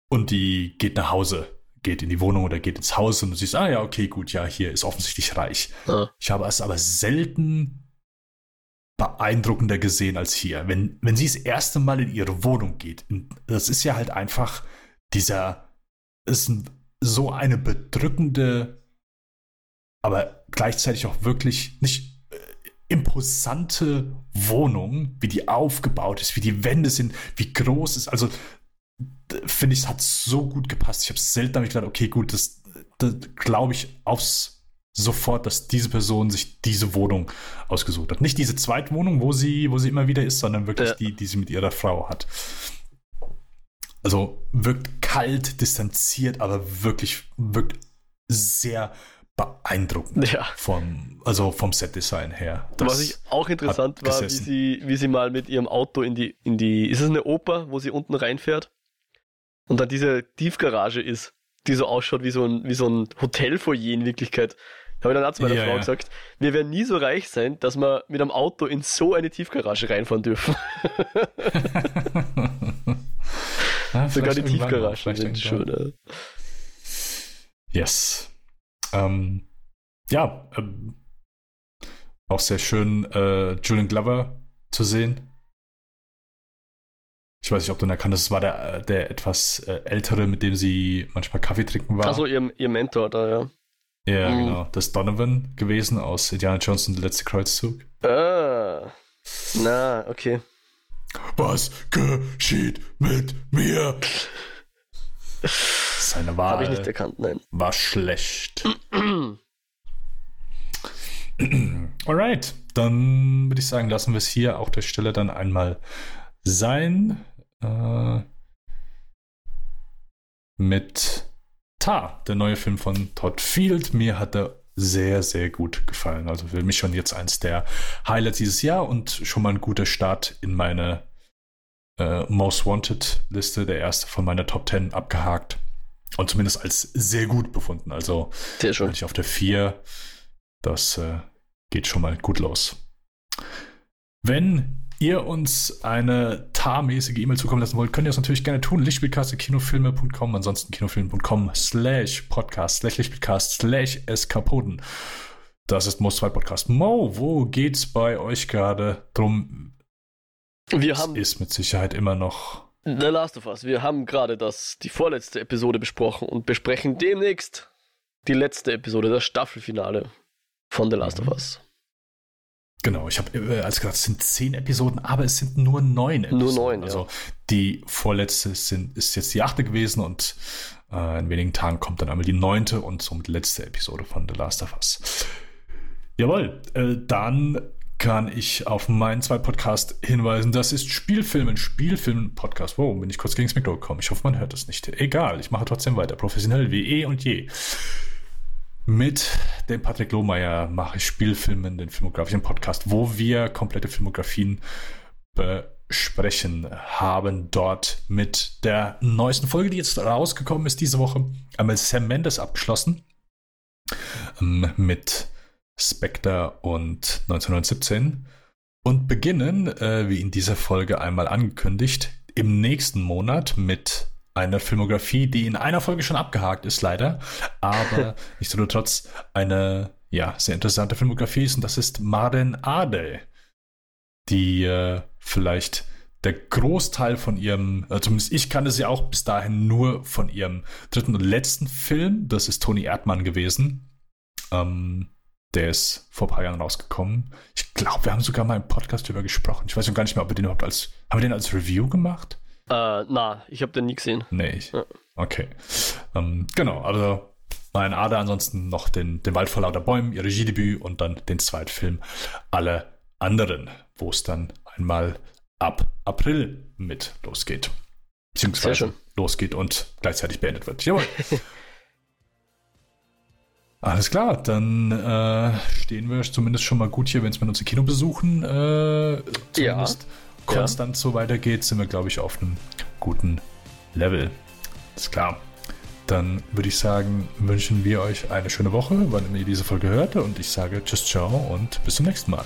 Und die geht nach Hause, geht in die Wohnung oder geht ins Haus und du siehst, ah ja, okay, gut, ja, hier ist offensichtlich reich. Ja. Ich habe es aber selten beeindruckender gesehen als hier. Wenn, wenn sie das erste Mal in ihre Wohnung geht, das ist ja halt einfach dieser, ist so eine bedrückende, aber gleichzeitig auch wirklich nicht äh, imposante Wohnung, wie die aufgebaut ist, wie die Wände sind, wie groß ist. Also finde ich, es hat so gut gepasst. Ich habe selten damit gedacht, okay, gut, das, das glaube ich aufs sofort, dass diese Person sich diese Wohnung ausgesucht hat. Nicht diese zweite Wohnung, wo sie, wo sie immer wieder ist, sondern wirklich ja. die, die sie mit ihrer Frau hat. Also wirkt kalt, distanziert, aber wirklich, wirkt sehr beeindruckend ja. vom, also vom Set-Design her. Das Was ich auch interessant war, wie sie, wie sie mal mit ihrem Auto in die, in die, ist es eine Oper, wo sie unten reinfährt und dann diese Tiefgarage ist, die so ausschaut wie so ein, wie so ein Hotelfoyer in Wirklichkeit. Habe ich dann auch zu meiner ja, Frau ja. gesagt, wir werden nie so reich sein, dass wir mit einem Auto in so eine Tiefgarage reinfahren dürfen. ja, Sogar die Tiefgaragen sind schon. Ja. Yes. Ähm, ja, ähm, auch sehr schön, äh, Julian Glover zu sehen. Ich weiß nicht, ob du ihn erkannt hast, es war der, der etwas äh, ältere, mit dem sie manchmal Kaffee trinken war. Also ihr, ihr Mentor da, ja. Ja, mhm. genau. Das ist Donovan gewesen aus Indiana Jones und der letzte Kreuzzug. Ah. Na, okay. Was geschieht mit mir? Seine Wahl. Habe ich nicht erkannt, nein. War schlecht. Alright, dann würde ich sagen, lassen wir es hier auch der Stelle dann einmal sein. Äh, mit Tar, der neue Film von Todd Field. Mir hat er sehr, sehr gut gefallen. Also für mich schon jetzt eins der Highlights dieses Jahr und schon mal ein guter Start in meine äh, Most Wanted Liste. Der erste von meiner Top 10 abgehakt und zumindest als sehr gut befunden. Also sehr schön. ich auf der 4 Das äh, geht schon mal gut los. Wenn ihr uns eine tarmäßige E-Mail zukommen lassen wollt, könnt ihr das natürlich gerne tun. Lichtspielkaste.kinofilme.com, ansonsten kinofilm.com slash podcast slash Lichtspielcast slash Eskapoden. Das ist Most 2 Podcast. Mo, wo geht's bei euch gerade drum? Wir haben ist mit Sicherheit immer noch The Last of Us. Wir haben gerade das die vorletzte Episode besprochen und besprechen demnächst die letzte Episode, das Staffelfinale von The Last mhm. of Us. Genau, ich habe äh, als gesagt, es sind zehn Episoden, aber es sind nur neun Episoden. Nur neun, Also ja. die vorletzte sind, ist jetzt die achte gewesen und äh, in wenigen Tagen kommt dann einmal die neunte und somit letzte Episode von The Last of Us. Jawohl, äh, dann kann ich auf meinen zwei Podcast hinweisen. Das ist Spielfilmen, Spielfilmen-Podcast. Wow, bin ich kurz gegen das Mikro gekommen. Ich hoffe, man hört es nicht. Egal, ich mache trotzdem weiter. Professionell wie eh und je. Mit dem Patrick Lohmeier mache ich Spielfilmen, den filmografischen Podcast, wo wir komplette Filmografien besprechen, haben dort mit der neuesten Folge, die jetzt rausgekommen ist diese Woche, einmal Sam Mendes abgeschlossen. Ähm, mit Spectre und 1917 und beginnen, äh, wie in dieser Folge einmal angekündigt, im nächsten Monat mit einer Filmografie, die in einer Folge schon abgehakt ist, leider, aber nichtsdestotrotz eine ja, sehr interessante Filmografie ist und das ist Maren Ade, die äh, vielleicht der Großteil von ihrem, äh, zumindest ich kannte sie auch bis dahin nur von ihrem dritten und letzten Film, das ist Toni Erdmann gewesen. Ähm, der ist vor ein paar Jahren rausgekommen. Ich glaube, wir haben sogar mal im Podcast darüber gesprochen. Ich weiß noch gar nicht mehr, ob wir den überhaupt als, haben wir den als Review gemacht? Äh, na, ich habe den nie gesehen. Nee, ich, ja. okay. Ähm, genau, also mein Ader ansonsten noch den, den Wald vor lauter Bäumen, ihr Regiedebüt und dann den zweiten Film Alle anderen, wo es dann einmal ab April mit losgeht. Beziehungsweise losgeht und gleichzeitig beendet wird. Jawohl. Alles klar, dann äh, stehen wir zumindest schon mal gut hier, wenn es mit uns Kino besuchen. Äh, zumindest ja konstant ja. so weitergeht, sind wir, glaube ich, auf einem guten Level. Ist klar. Dann würde ich sagen, wünschen wir euch eine schöne Woche, wann ihr diese Folge hört. Und ich sage Tschüss, ciao und bis zum nächsten Mal.